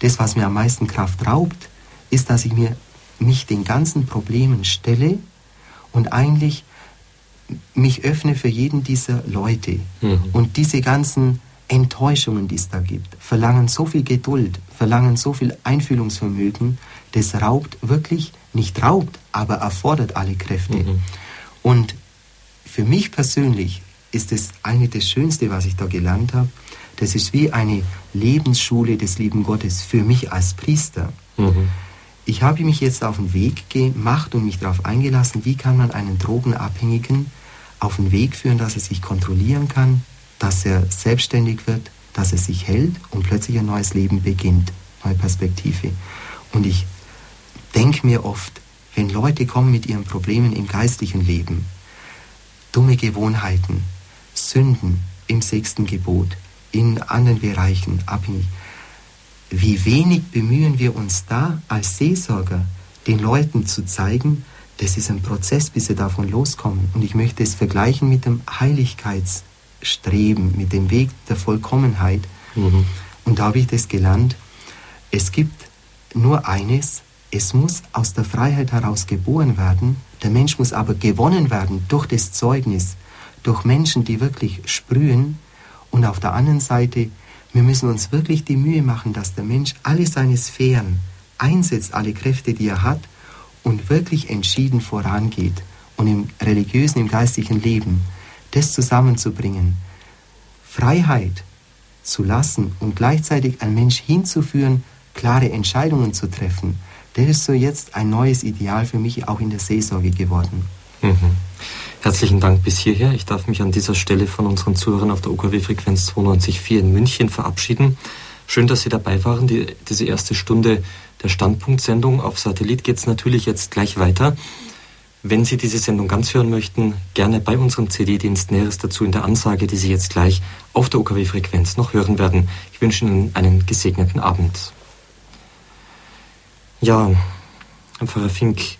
Das, was mir am meisten Kraft raubt, ist, dass ich mir mich den ganzen Problemen stelle und eigentlich mich öffne für jeden dieser Leute. Mhm. Und diese ganzen Enttäuschungen, die es da gibt, verlangen so viel Geduld, verlangen so viel Einfühlungsvermögen, das raubt wirklich, nicht raubt, aber erfordert alle Kräfte. Mhm. Und für mich persönlich ist es eine das Schönste, was ich da gelernt habe. Das ist wie eine Lebensschule des lieben Gottes für mich als Priester. Mhm. Ich habe mich jetzt auf den Weg gemacht und mich darauf eingelassen, wie kann man einen Drogenabhängigen auf den Weg führen, dass er sich kontrollieren kann, dass er selbstständig wird, dass er sich hält und plötzlich ein neues Leben beginnt, neue Perspektive. Und ich denke mir oft, wenn Leute kommen mit ihren Problemen im geistlichen Leben, dumme Gewohnheiten, Sünden im sechsten Gebot, in anderen Bereichen abhängig, wie wenig bemühen wir uns da als Seelsorger, den Leuten zu zeigen, das ist ein Prozess, bis sie davon loskommen. Und ich möchte es vergleichen mit dem Heiligkeitsstreben, mit dem Weg der Vollkommenheit. Mhm. Und da habe ich das gelernt. Es gibt nur eines, es muss aus der Freiheit heraus geboren werden. Der Mensch muss aber gewonnen werden durch das Zeugnis, durch Menschen, die wirklich sprühen. Und auf der anderen Seite wir müssen uns wirklich die Mühe machen, dass der Mensch alle seine Sphären einsetzt, alle Kräfte, die er hat und wirklich entschieden vorangeht und im religiösen, im geistlichen Leben das zusammenzubringen, Freiheit zu lassen und gleichzeitig einen Mensch hinzuführen, klare Entscheidungen zu treffen, das ist so jetzt ein neues Ideal für mich auch in der Seelsorge geworden. Mhm. Herzlichen Dank bis hierher. Ich darf mich an dieser Stelle von unseren Zuhörern auf der UKW-Frequenz 92.4 in München verabschieden. Schön, dass Sie dabei waren. Die, diese erste Stunde der Standpunktsendung auf Satellit geht es natürlich jetzt gleich weiter. Wenn Sie diese Sendung ganz hören möchten, gerne bei unserem CD-Dienst Näheres dazu in der Ansage, die Sie jetzt gleich auf der UKW-Frequenz noch hören werden. Ich wünsche Ihnen einen gesegneten Abend. Ja, Pfarrer Fink,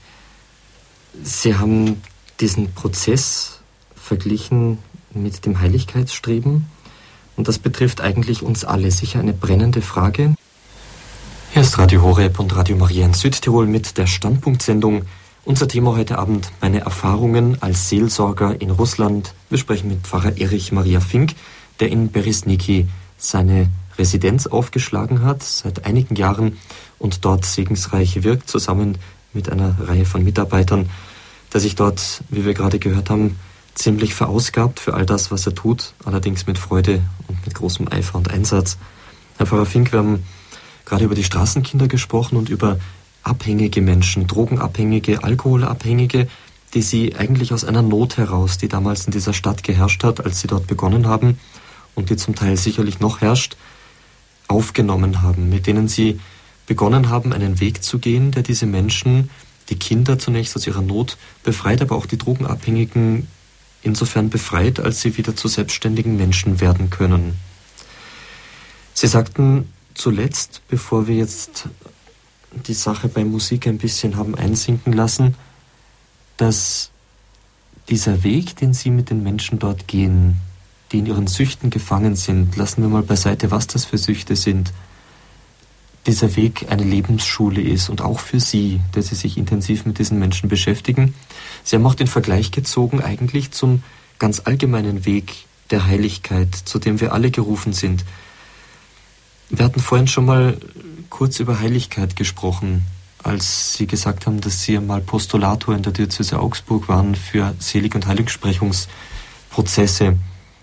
Sie haben diesen Prozess verglichen mit dem Heiligkeitsstreben. Und das betrifft eigentlich uns alle. Sicher eine brennende Frage. Hier ist Radio Horeb und Radio Maria in Südtirol mit der Standpunktsendung. Unser Thema heute Abend meine Erfahrungen als Seelsorger in Russland. Wir sprechen mit Pfarrer Erich Maria Fink, der in Beresniki seine Residenz aufgeschlagen hat seit einigen Jahren und dort segensreich wirkt, zusammen mit einer Reihe von Mitarbeitern der sich dort, wie wir gerade gehört haben, ziemlich verausgabt für all das, was er tut, allerdings mit Freude und mit großem Eifer und Einsatz. Herr Pfarrer Fink, wir haben gerade über die Straßenkinder gesprochen und über abhängige Menschen, Drogenabhängige, Alkoholabhängige, die Sie eigentlich aus einer Not heraus, die damals in dieser Stadt geherrscht hat, als Sie dort begonnen haben und die zum Teil sicherlich noch herrscht, aufgenommen haben, mit denen Sie begonnen haben, einen Weg zu gehen, der diese Menschen die Kinder zunächst aus ihrer Not befreit, aber auch die Drogenabhängigen insofern befreit, als sie wieder zu selbstständigen Menschen werden können. Sie sagten zuletzt, bevor wir jetzt die Sache bei Musik ein bisschen haben einsinken lassen, dass dieser Weg, den Sie mit den Menschen dort gehen, die in ihren Süchten gefangen sind, lassen wir mal beiseite, was das für Süchte sind, dieser Weg eine Lebensschule ist und auch für Sie, dass Sie sich intensiv mit diesen Menschen beschäftigen. Sie haben auch den Vergleich gezogen eigentlich zum ganz allgemeinen Weg der Heiligkeit, zu dem wir alle gerufen sind. Wir hatten vorhin schon mal kurz über Heiligkeit gesprochen, als Sie gesagt haben, dass Sie einmal Postulator in der Diözese Augsburg waren für Selig- und Heiligsprechungsprozesse.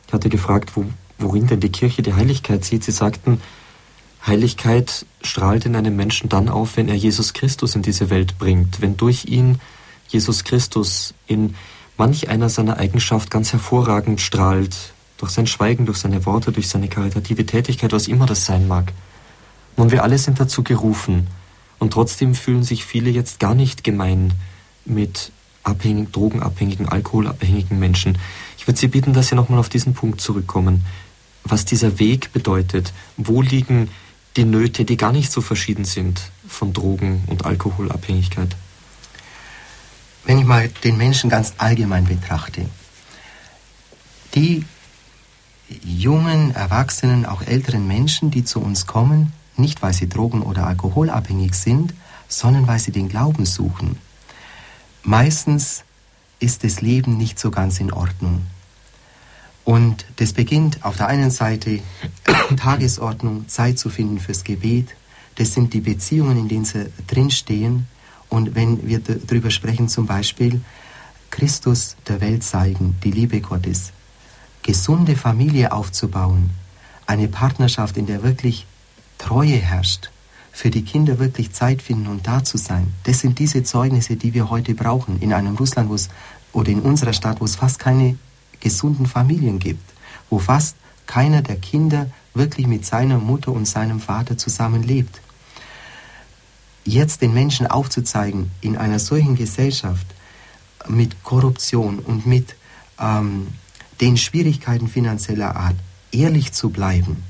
Ich hatte gefragt, wo, worin denn die Kirche die Heiligkeit sieht. Sie sagten, Heiligkeit strahlt in einem Menschen dann auf, wenn er Jesus Christus in diese Welt bringt, wenn durch ihn Jesus Christus in manch einer seiner Eigenschaft ganz hervorragend strahlt, durch sein Schweigen, durch seine Worte, durch seine karitative Tätigkeit, was immer das sein mag. Nun, wir alle sind dazu gerufen, und trotzdem fühlen sich viele jetzt gar nicht gemein mit abhängigen, drogenabhängigen, alkoholabhängigen Menschen. Ich würde Sie bitten, dass Sie nochmal auf diesen Punkt zurückkommen, was dieser Weg bedeutet. Wo liegen die Nöte, die gar nicht so verschieden sind von Drogen- und Alkoholabhängigkeit? Wenn ich mal den Menschen ganz allgemein betrachte, die jungen, erwachsenen, auch älteren Menschen, die zu uns kommen, nicht weil sie drogen- oder alkoholabhängig sind, sondern weil sie den Glauben suchen. Meistens ist das Leben nicht so ganz in Ordnung. Und das beginnt auf der einen Seite [coughs] Tagesordnung, Zeit zu finden fürs Gebet. Das sind die Beziehungen, in denen sie drinstehen. Und wenn wir darüber sprechen, zum Beispiel Christus der Welt zeigen, die Liebe Gottes, gesunde Familie aufzubauen, eine Partnerschaft, in der wirklich Treue herrscht, für die Kinder wirklich Zeit finden und da zu sein. Das sind diese Zeugnisse, die wir heute brauchen in einem Russland, wo es oder in unserer Stadt, wo es fast keine gesunden Familien gibt, wo fast keiner der Kinder wirklich mit seiner Mutter und seinem Vater zusammenlebt. Jetzt den Menschen aufzuzeigen, in einer solchen Gesellschaft mit Korruption und mit ähm, den Schwierigkeiten finanzieller Art ehrlich zu bleiben,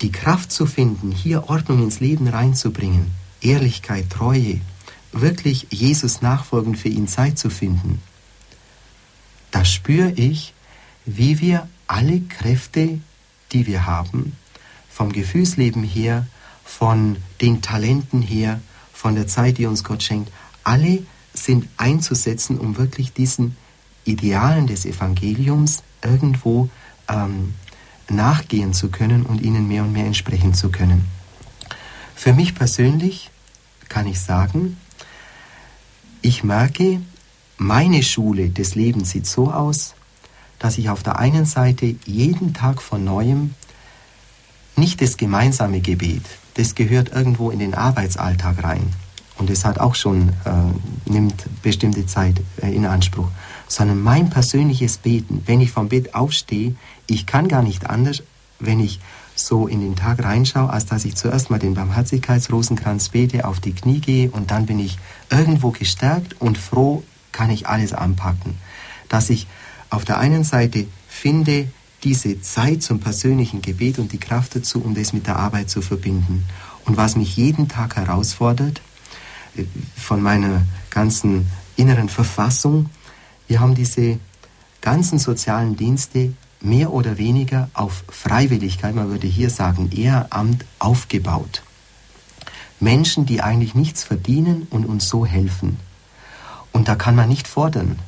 die Kraft zu finden, hier Ordnung ins Leben reinzubringen, Ehrlichkeit, Treue, wirklich Jesus nachfolgend für ihn Zeit zu finden, da spüre ich, wie wir alle Kräfte, die wir haben, vom Gefühlsleben her, von den Talenten her, von der Zeit, die uns Gott schenkt, alle sind einzusetzen, um wirklich diesen Idealen des Evangeliums irgendwo ähm, nachgehen zu können und ihnen mehr und mehr entsprechen zu können. Für mich persönlich kann ich sagen, ich merke, meine Schule des Lebens sieht so aus, dass ich auf der einen Seite jeden Tag von neuem nicht das gemeinsame Gebet, das gehört irgendwo in den Arbeitsalltag rein. und es hat auch schon, äh, nimmt bestimmte Zeit äh, in Anspruch, sondern mein persönliches Beten, wenn ich vom Bett aufstehe, ich kann gar nicht anders, wenn ich so in den Tag reinschaue, als dass ich zuerst mal den Barmherzigkeitsrosenkranz bete, auf die Knie gehe und dann bin ich irgendwo gestärkt und froh, kann ich alles anpacken. Dass ich auf der einen Seite finde, diese Zeit zum persönlichen Gebet und die Kraft dazu, um das mit der Arbeit zu verbinden. Und was mich jeden Tag herausfordert, von meiner ganzen inneren Verfassung. Wir haben diese ganzen sozialen Dienste mehr oder weniger auf Freiwilligkeit, man würde hier sagen Ehrenamt, aufgebaut. Menschen, die eigentlich nichts verdienen und uns so helfen. Und da kann man nicht fordern.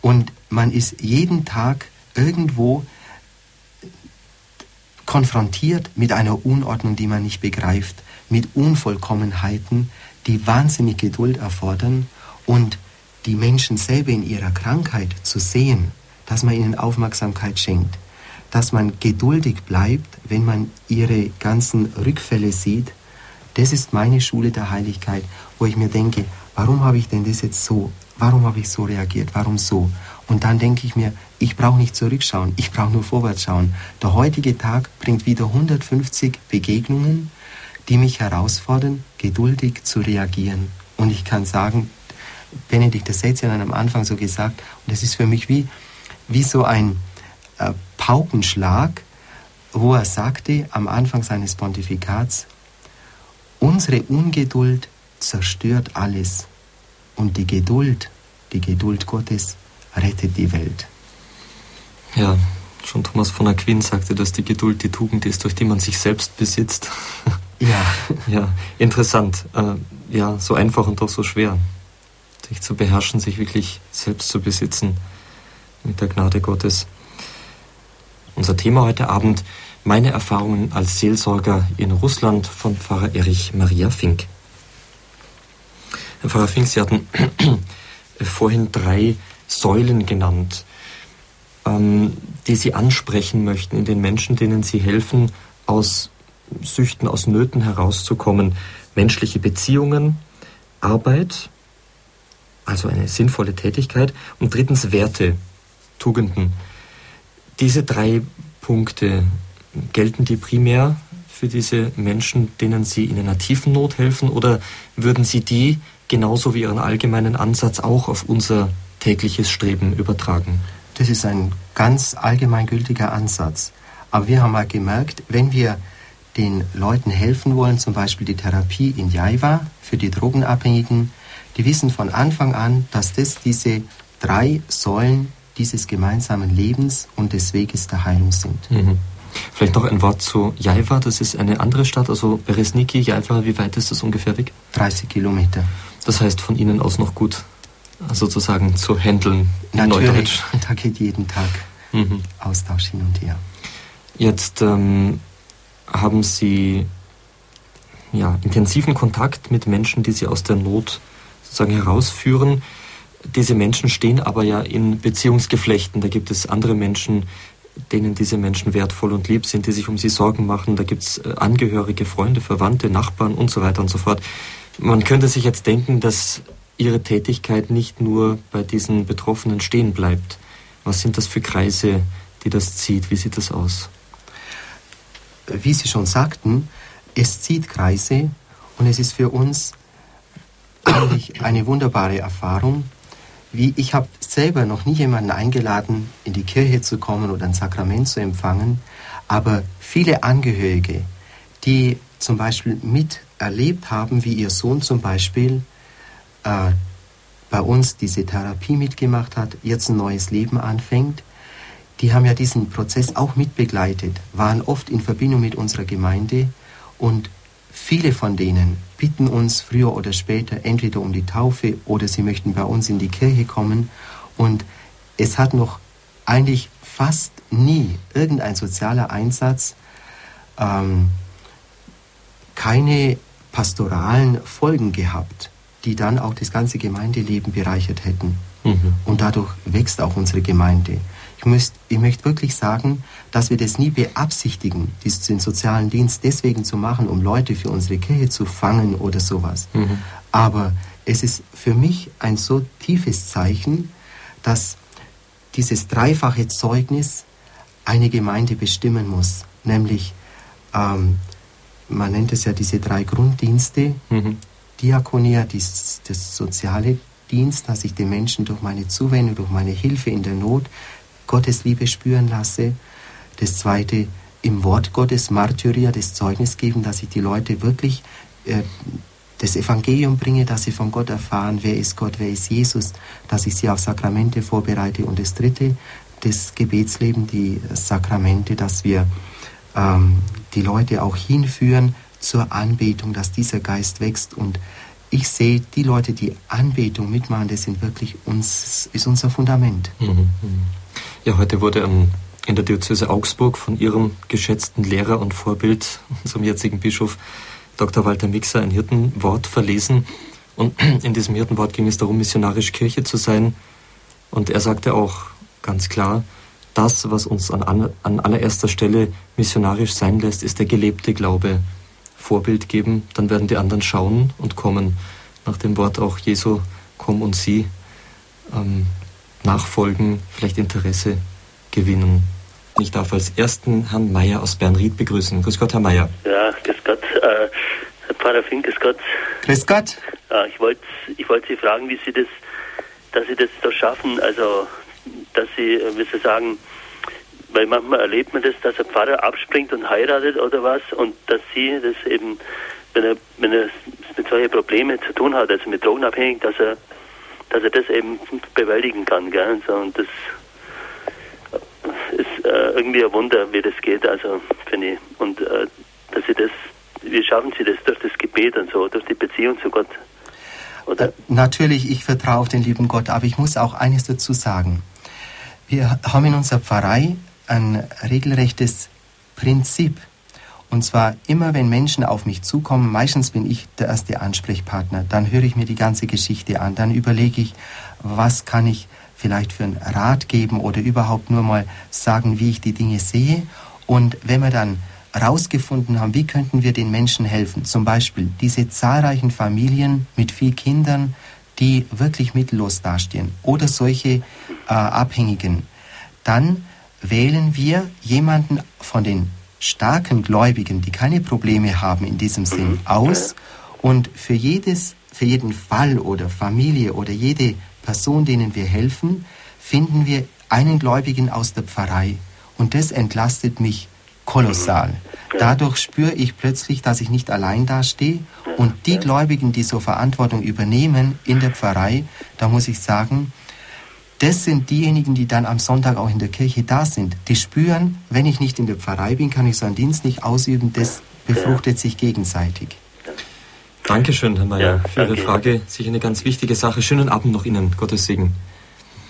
Und man ist jeden Tag irgendwo konfrontiert mit einer Unordnung, die man nicht begreift, mit Unvollkommenheiten, die wahnsinnig Geduld erfordern und die Menschen selber in ihrer Krankheit zu sehen, dass man ihnen Aufmerksamkeit schenkt, dass man geduldig bleibt, wenn man ihre ganzen Rückfälle sieht, das ist meine Schule der Heiligkeit, wo ich mir denke, warum habe ich denn das jetzt so, warum habe ich so reagiert, warum so? Und dann denke ich mir, ich brauche nicht zurückschauen, ich brauche nur vorwärts schauen. Der heutige Tag bringt wieder 150 Begegnungen, die mich herausfordern, geduldig zu reagieren. Und ich kann sagen, Benedikt XVI hat am Anfang so gesagt, und es ist für mich wie, wie so ein äh, Paukenschlag, wo er sagte am Anfang seines Pontifikats, unsere Ungeduld zerstört alles und die Geduld, die Geduld Gottes rettet die Welt. Ja, schon Thomas von Aquin sagte, dass die Geduld die Tugend ist, durch die man sich selbst besitzt. [laughs] Ja. Ja, interessant. Äh, ja, so einfach und doch so schwer. Sich zu beherrschen, sich wirklich selbst zu besitzen mit der Gnade Gottes. Unser Thema heute Abend, meine Erfahrungen als Seelsorger in Russland von Pfarrer Erich Maria Fink. Herr Pfarrer Fink, Sie hatten [clears throat] vorhin drei Säulen genannt, ähm, die Sie ansprechen möchten in den Menschen, denen Sie helfen, aus Süchten, aus Nöten herauszukommen. Menschliche Beziehungen, Arbeit, also eine sinnvolle Tätigkeit und drittens Werte, Tugenden. Diese drei Punkte, gelten die primär für diese Menschen, denen Sie in einer tiefen Not helfen oder würden Sie die genauso wie Ihren allgemeinen Ansatz auch auf unser tägliches Streben übertragen? Das ist ein ganz allgemeingültiger Ansatz. Aber wir haben mal gemerkt, wenn wir den Leuten helfen wollen, zum Beispiel die Therapie in Jaiva für die Drogenabhängigen, die wissen von Anfang an, dass das diese drei Säulen dieses gemeinsamen Lebens und des Weges der Heilung sind. Mhm. Vielleicht noch ein Wort zu Jaiva, das ist eine andere Stadt, also Beresniki, Jaiva, wie weit ist das ungefähr weg? 30 Kilometer. Das heißt von Ihnen aus noch gut sozusagen zu handeln Natürlich, [laughs] da geht jeden Tag mhm. Austausch hin und her. Jetzt ähm, haben Sie ja, intensiven Kontakt mit Menschen, die Sie aus der Not sozusagen herausführen. Diese Menschen stehen aber ja in Beziehungsgeflechten. Da gibt es andere Menschen, denen diese Menschen wertvoll und lieb sind, die sich um sie Sorgen machen. Da gibt es äh, Angehörige, Freunde, Verwandte, Nachbarn und so weiter und so fort. Man könnte sich jetzt denken, dass Ihre Tätigkeit nicht nur bei diesen Betroffenen stehen bleibt. Was sind das für Kreise, die das zieht? Wie sieht das aus? wie Sie schon sagten, es zieht Kreise und es ist für uns eigentlich eine wunderbare Erfahrung. Wie ich habe selber noch nie jemanden eingeladen, in die Kirche zu kommen oder ein Sakrament zu empfangen, aber viele Angehörige, die zum Beispiel miterlebt haben, wie ihr Sohn zum Beispiel äh, bei uns diese Therapie mitgemacht hat, jetzt ein neues Leben anfängt, die haben ja diesen Prozess auch mitbegleitet, waren oft in Verbindung mit unserer Gemeinde und viele von denen bitten uns früher oder später entweder um die Taufe oder sie möchten bei uns in die Kirche kommen. Und es hat noch eigentlich fast nie irgendein sozialer Einsatz ähm, keine pastoralen Folgen gehabt, die dann auch das ganze Gemeindeleben bereichert hätten. Mhm. Und dadurch wächst auch unsere Gemeinde. Ich, müsst, ich möchte wirklich sagen, dass wir das nie beabsichtigen, diesen sozialen Dienst deswegen zu machen, um Leute für unsere Kirche zu fangen oder sowas. Mhm. Aber es ist für mich ein so tiefes Zeichen, dass dieses dreifache Zeugnis eine Gemeinde bestimmen muss, nämlich ähm, man nennt es ja diese drei Grunddienste, mhm. Diakonia, das, soziale Dienst, dass ich den Menschen durch meine Zuwendung, durch meine Hilfe in der Not Gottes Liebe spüren lasse. Das zweite, im Wort Gottes, Martyria, das Zeugnis geben, dass ich die Leute wirklich äh, das Evangelium bringe, dass sie von Gott erfahren, wer ist Gott, wer ist Jesus, dass ich sie auf Sakramente vorbereite. Und das dritte, das Gebetsleben, die Sakramente, dass wir ähm, die Leute auch hinführen zur Anbetung, dass dieser Geist wächst. Und ich sehe, die Leute, die Anbetung mitmachen, das sind wirklich uns, ist unser Fundament. Mhm, mhm. Ja, heute wurde ähm, in der Diözese Augsburg von Ihrem geschätzten Lehrer und Vorbild, [laughs] unserem jetzigen Bischof Dr. Walter Mixer, ein Hirtenwort verlesen. Und [clears throat] in diesem Hirtenwort ging es darum, missionarisch Kirche zu sein. Und er sagte auch ganz klar, das, was uns an, an allererster Stelle missionarisch sein lässt, ist der gelebte Glaube. Vorbild geben, dann werden die anderen schauen und kommen. Nach dem Wort auch Jesu, komm und sieh, ähm, nachfolgen, vielleicht Interesse gewinnen. Ich darf als ersten Herrn Meier aus Bernried begrüßen. Grüß Gott, Herr Meier. Ja, grüß Gott. Äh, Herr Pfarrer Fink, grüß Gott. Grüß Gott. Äh, ich wollte ich wollt Sie fragen, wie Sie das, dass Sie das so schaffen, also dass Sie, äh, wie Sie sagen, weil manchmal erlebt man das, dass ein Pfarrer abspringt und heiratet oder was und dass sie das eben, wenn er, wenn er mit solchen Problemen zu tun hat, also mit Drogenabhängigen, dass er, dass er das eben bewältigen kann, gell? Und, so, und das ist äh, irgendwie ein Wunder, wie das geht, also finde ich. Und äh, dass sie das, wie schaffen sie das durch das Gebet und so, durch die Beziehung zu Gott? Oder? Äh, natürlich, ich vertraue auf den lieben Gott, aber ich muss auch eines dazu sagen. Wir haben in unserer Pfarrei ein regelrechtes Prinzip. Und zwar immer, wenn Menschen auf mich zukommen, meistens bin ich der erste Ansprechpartner, dann höre ich mir die ganze Geschichte an, dann überlege ich, was kann ich vielleicht für einen Rat geben oder überhaupt nur mal sagen, wie ich die Dinge sehe. Und wenn wir dann herausgefunden haben, wie könnten wir den Menschen helfen, zum Beispiel diese zahlreichen Familien mit vielen Kindern, die wirklich mittellos dastehen oder solche äh, Abhängigen, dann wählen wir jemanden von den starken Gläubigen, die keine Probleme haben in diesem Sinn, mhm. aus. Und für jedes, für jeden Fall oder Familie oder jede Person, denen wir helfen, finden wir einen Gläubigen aus der Pfarrei. Und das entlastet mich kolossal. Mhm. Dadurch spüre ich plötzlich, dass ich nicht allein dastehe. Und die Gläubigen, die so Verantwortung übernehmen in der Pfarrei, da muss ich sagen, das sind diejenigen, die dann am Sonntag auch in der Kirche da sind. Die spüren, wenn ich nicht in der Pfarrei bin, kann ich so einen Dienst nicht ausüben. Das befruchtet sich gegenseitig. Dankeschön, Herr Mayer, für Ihre Frage. Sicher eine ganz wichtige Sache. Schönen Abend noch Ihnen. Gottes Segen.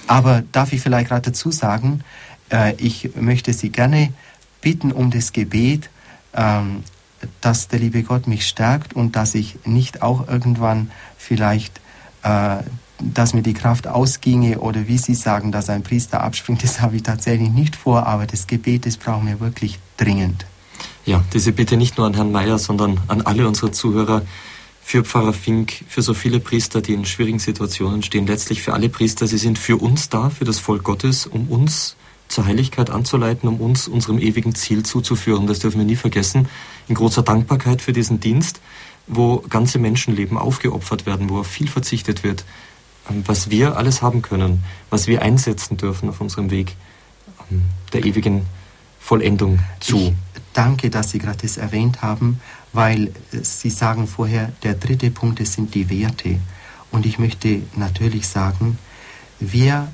Aber darf ich vielleicht gerade dazu sagen, äh, ich möchte Sie gerne bitten um das Gebet, ähm, dass der liebe Gott mich stärkt und dass ich nicht auch irgendwann vielleicht äh, dass mir die Kraft ausginge oder wie Sie sagen, dass ein Priester abspringt, [laughs] das habe ich tatsächlich nicht vor, aber das Gebet, das brauchen wir wirklich dringend. Ja, diese Bitte nicht nur an Herrn Mayer, sondern an alle unsere Zuhörer, für Pfarrer Fink, für so viele Priester, die in schwierigen Situationen stehen, letztlich für alle Priester. Sie sind für uns da, für das Volk Gottes, um uns zur Heiligkeit anzuleiten, um uns unserem ewigen Ziel zuzuführen. Das dürfen wir nie vergessen. In großer Dankbarkeit für diesen Dienst, wo ganze Menschenleben aufgeopfert werden, wo auf viel verzichtet wird was wir alles haben können, was wir einsetzen dürfen auf unserem Weg ähm, der ewigen Vollendung zu. Ich danke, dass Sie gerade das erwähnt haben, weil äh, Sie sagen vorher, der dritte Punkt, das sind die Werte. Und ich möchte natürlich sagen, wir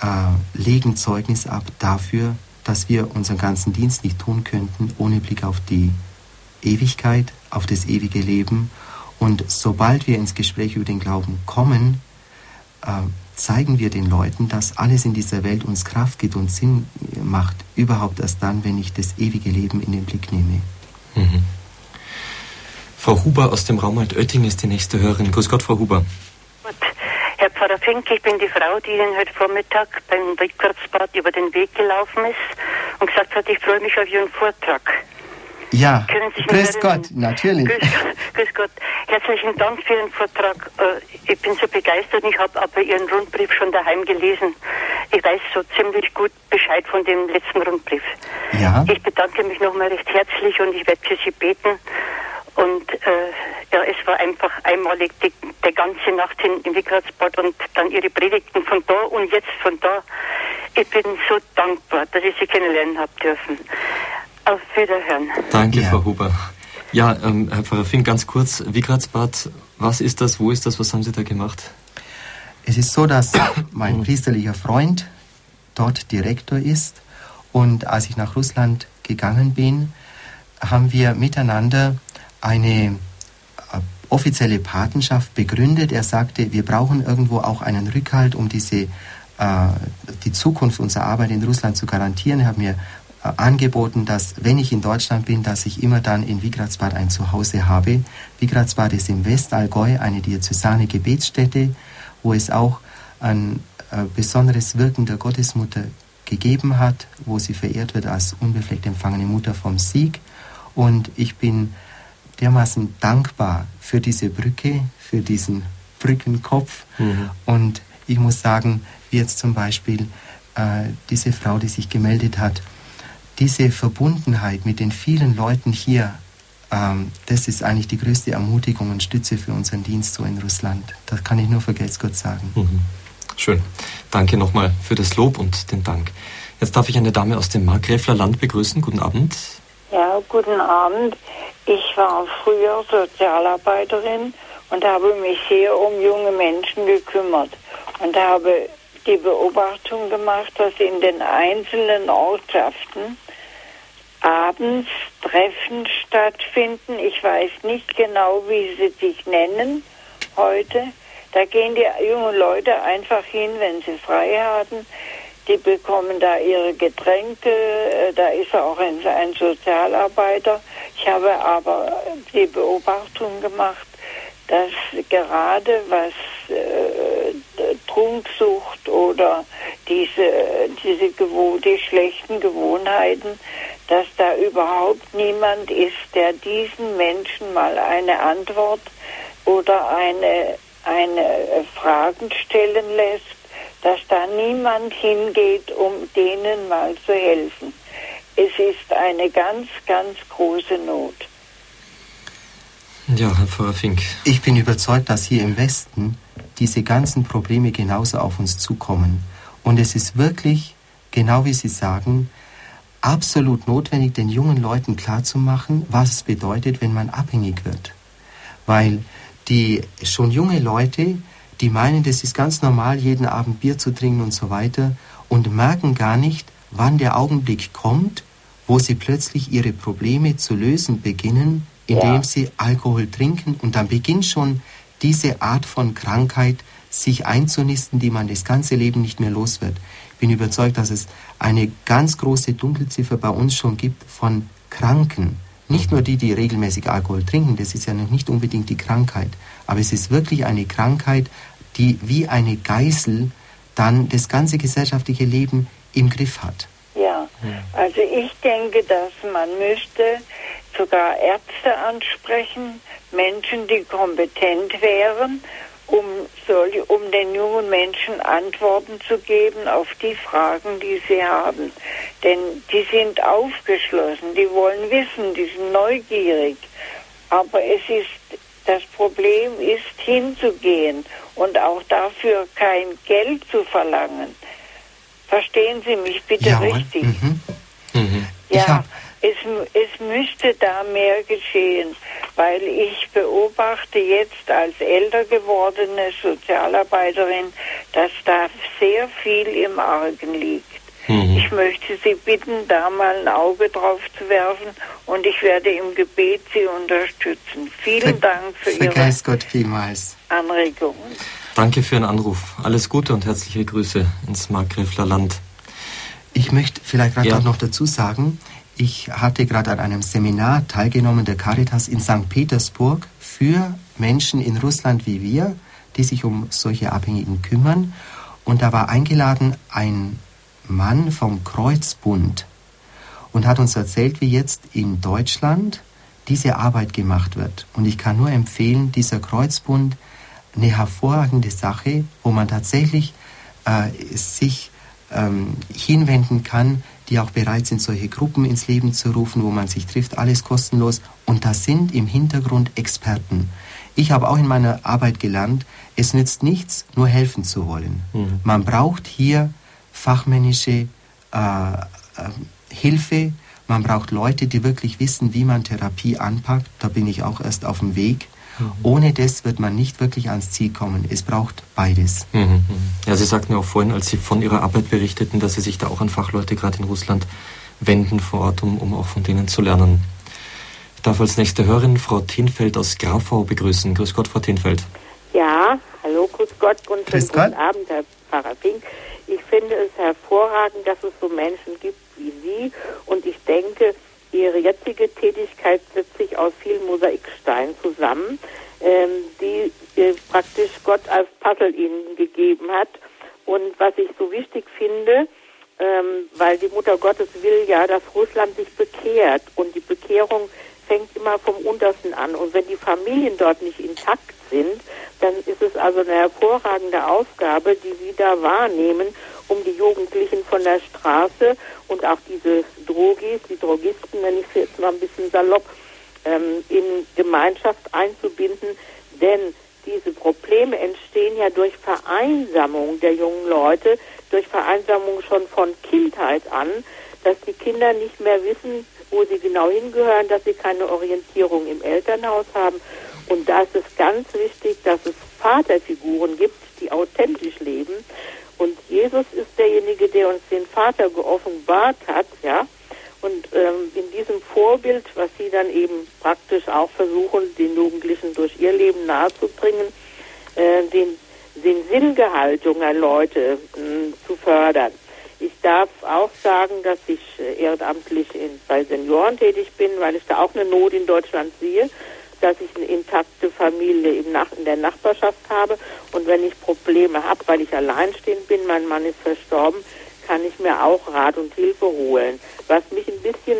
äh, legen Zeugnis ab dafür, dass wir unseren ganzen Dienst nicht tun könnten, ohne Blick auf die Ewigkeit, auf das ewige Leben. Und sobald wir ins Gespräch über den Glauben kommen, zeigen wir den Leuten, dass alles in dieser Welt uns Kraft gibt und Sinn macht, überhaupt erst dann, wenn ich das ewige Leben in den Blick nehme. Mhm. Frau Huber aus dem Raum Altötting ist die nächste Hörerin. Grüß Gott, Frau Huber. Herr Pfarrer Fink, ich bin die Frau, die Ihnen heute Vormittag beim Rückwärtsbad über den Weg gelaufen ist und gesagt hat, ich freue mich auf Ihren Vortrag. Ja, grüß Gott, natürlich. Grüß, grüß, Gott. Herzlichen Dank für Ihren Vortrag. Äh, ich bin so begeistert, ich habe aber Ihren Rundbrief schon daheim gelesen. Ich weiß so ziemlich gut Bescheid von dem letzten Rundbrief. Ja. Ich bedanke mich nochmal recht herzlich und ich werde für Sie beten. Und äh, ja, es war einfach einmalig die, die ganze Nacht in, im Wickhardsbad und dann Ihre Predigten von da und jetzt von da. Ich bin so dankbar, dass ich Sie kennenlernen habe dürfen. Auf Wiederhören. Danke, ja. Frau Huber. Ja, ähm, Herr Pfarrer Fink, ganz kurz, Wigratsbad, was ist das, wo ist das, was haben Sie da gemacht? Es ist so, dass [coughs] mein priesterlicher Freund dort Direktor ist und als ich nach Russland gegangen bin, haben wir miteinander eine äh, offizielle Patenschaft begründet. Er sagte, wir brauchen irgendwo auch einen Rückhalt, um diese, äh, die Zukunft unserer Arbeit in Russland zu garantieren. Er hat mir angeboten, dass wenn ich in Deutschland bin, dass ich immer dann in Wigratsbad ein Zuhause habe. Wigratsbad ist im Westallgäu eine diözesane Gebetsstätte, wo es auch ein äh, besonderes Wirken der Gottesmutter gegeben hat, wo sie verehrt wird als unbefleckt empfangene Mutter vom Sieg. Und ich bin dermaßen dankbar für diese Brücke, für diesen Brückenkopf. Mhm. Und ich muss sagen, wie jetzt zum Beispiel äh, diese Frau, die sich gemeldet hat, diese Verbundenheit mit den vielen Leuten hier, ähm, das ist eigentlich die größte Ermutigung und Stütze für unseren Dienst so in Russland. Das kann ich nur für Gott sagen. Mhm. Schön. Danke nochmal für das Lob und den Dank. Jetzt darf ich eine Dame aus dem Markgräfler Land begrüßen. Guten Abend. Ja, guten Abend. Ich war früher Sozialarbeiterin und habe mich sehr um junge Menschen gekümmert und habe die Beobachtung gemacht, dass in den einzelnen Ortschaften abends Treffen stattfinden. Ich weiß nicht genau, wie sie sich nennen heute. Da gehen die jungen Leute einfach hin, wenn sie frei haben. Die bekommen da ihre Getränke. Äh, da ist auch ein, Sozialarbeiter. Ich habe aber die Beobachtung gemacht, dass gerade was äh, Trunksucht oder diese, diese die schlechten Gewohnheiten, dass da überhaupt niemand ist, der diesen Menschen mal eine Antwort oder eine, eine Fragen stellen lässt, dass da niemand hingeht, um denen mal zu helfen. Es ist eine ganz, ganz große Not. Ja, Herr Pfarrer Fink. Ich bin überzeugt, dass hier im Westen diese ganzen Probleme genauso auf uns zukommen. Und es ist wirklich, genau wie Sie sagen, absolut notwendig, den jungen Leuten klarzumachen, was es bedeutet, wenn man abhängig wird. Weil die schon junge Leute, die meinen, das ist ganz normal, jeden Abend Bier zu trinken und so weiter und merken gar nicht, wann der Augenblick kommt, wo sie plötzlich ihre Probleme zu lösen beginnen, indem ja. sie Alkohol trinken und dann beginnt schon diese Art von Krankheit sich einzunisten, die man das ganze Leben nicht mehr los wird. Bin überzeugt, dass es eine ganz große Dunkelziffer bei uns schon gibt von Kranken. Nicht nur die, die regelmäßig Alkohol trinken, das ist ja noch nicht unbedingt die Krankheit, aber es ist wirklich eine Krankheit, die wie eine Geißel dann das ganze gesellschaftliche Leben im Griff hat. Ja, also ich denke, dass man müsste sogar Ärzte ansprechen, Menschen, die kompetent wären, um, soll, um den jungen Menschen Antworten zu geben auf die Fragen, die sie haben. Denn die sind aufgeschlossen, die wollen wissen, die sind neugierig. Aber es ist, das Problem ist hinzugehen und auch dafür kein Geld zu verlangen. Verstehen Sie mich bitte ja, richtig? Mhm. Mhm. Ja, es, es müsste da mehr geschehen, weil ich beobachte jetzt als älter gewordene Sozialarbeiterin, dass da sehr viel im Argen liegt. Mhm. Ich möchte Sie bitten, da mal ein Auge drauf zu werfen und ich werde im Gebet Sie unterstützen. Vielen Ver Dank für Ihre Gott vielmals. Anregungen. Danke für Ihren Anruf. Alles Gute und herzliche Grüße ins Markgräfler Land. Ich möchte vielleicht gerade ja. noch dazu sagen, ich hatte gerade an einem Seminar teilgenommen der Caritas in St. Petersburg für Menschen in Russland wie wir, die sich um solche Abhängigen kümmern. Und da war eingeladen ein Mann vom Kreuzbund und hat uns erzählt, wie jetzt in Deutschland diese Arbeit gemacht wird. Und ich kann nur empfehlen, dieser Kreuzbund, eine hervorragende Sache, wo man tatsächlich äh, sich ähm, hinwenden kann, die auch bereit sind, solche Gruppen ins Leben zu rufen, wo man sich trifft, alles kostenlos. Und da sind im Hintergrund Experten. Ich habe auch in meiner Arbeit gelernt, es nützt nichts, nur helfen zu wollen. Mhm. Man braucht hier fachmännische äh, äh, Hilfe, man braucht Leute, die wirklich wissen, wie man Therapie anpackt. Da bin ich auch erst auf dem Weg. Mhm. Ohne das wird man nicht wirklich ans Ziel kommen. Es braucht beides. Mhm. mhm. Ja, Sie sagten ja auch vorhin, als Sie von Ihrer Arbeit berichteten, dass Sie sich da auch an Fachleute gerade in Russland wenden vor Ort, um, um auch von denen zu lernen. Ich darf als nächste Hörerin Frau Tenfeld aus Grafau begrüßen. Grüß Gott, Frau Tenfeld. Ja, hallo, grüß Gott und grüß guten Abend, Herr Pfarrer Fink. Ich finde es hervorragend, dass es so Menschen gibt wie Sie und ich denke, Ihre jetzige Tätigkeit setzt sich aus vielen Mosaiksteinen zusammen, ähm, die äh, praktisch Gott als Puzzle Ihnen gegeben hat. Und was ich so wichtig finde, ähm, weil die Mutter Gottes will ja, dass Russland sich bekehrt und die Bekehrung fängt immer vom Untersten an. Und wenn die Familien dort nicht intakt sind, dann ist es also eine hervorragende Aufgabe, die Sie da wahrnehmen, um die Jugendlichen von der Straße und auch diese Drogis, die Drogisten, wenn ich es jetzt mal ein bisschen salopp, ähm, in Gemeinschaft einzubinden. Denn diese Probleme entstehen ja durch Vereinsamung der jungen Leute, durch Vereinsamung schon von Kindheit an, dass die Kinder nicht mehr wissen, wo sie genau hingehören, dass sie keine Orientierung im Elternhaus haben. Und da ist es ganz wichtig, dass es Vaterfiguren gibt, die authentisch leben und Jesus ist derjenige, der uns den Vater geoffenbart hat, ja. Und ähm, in diesem Vorbild, was Sie dann eben praktisch auch versuchen, den Jugendlichen durch ihr Leben nahezubringen, äh, den, den Sinngehalt junger Leute mh, zu fördern. Ich darf auch sagen, dass ich ehrenamtlich in, bei Senioren tätig bin, weil ich da auch eine Not in Deutschland sehe dass ich eine intakte Familie im Nach in der Nachbarschaft habe. Und wenn ich Probleme habe, weil ich alleinstehend bin, mein Mann ist verstorben, kann ich mir auch Rat und Hilfe holen. Was mich ein bisschen,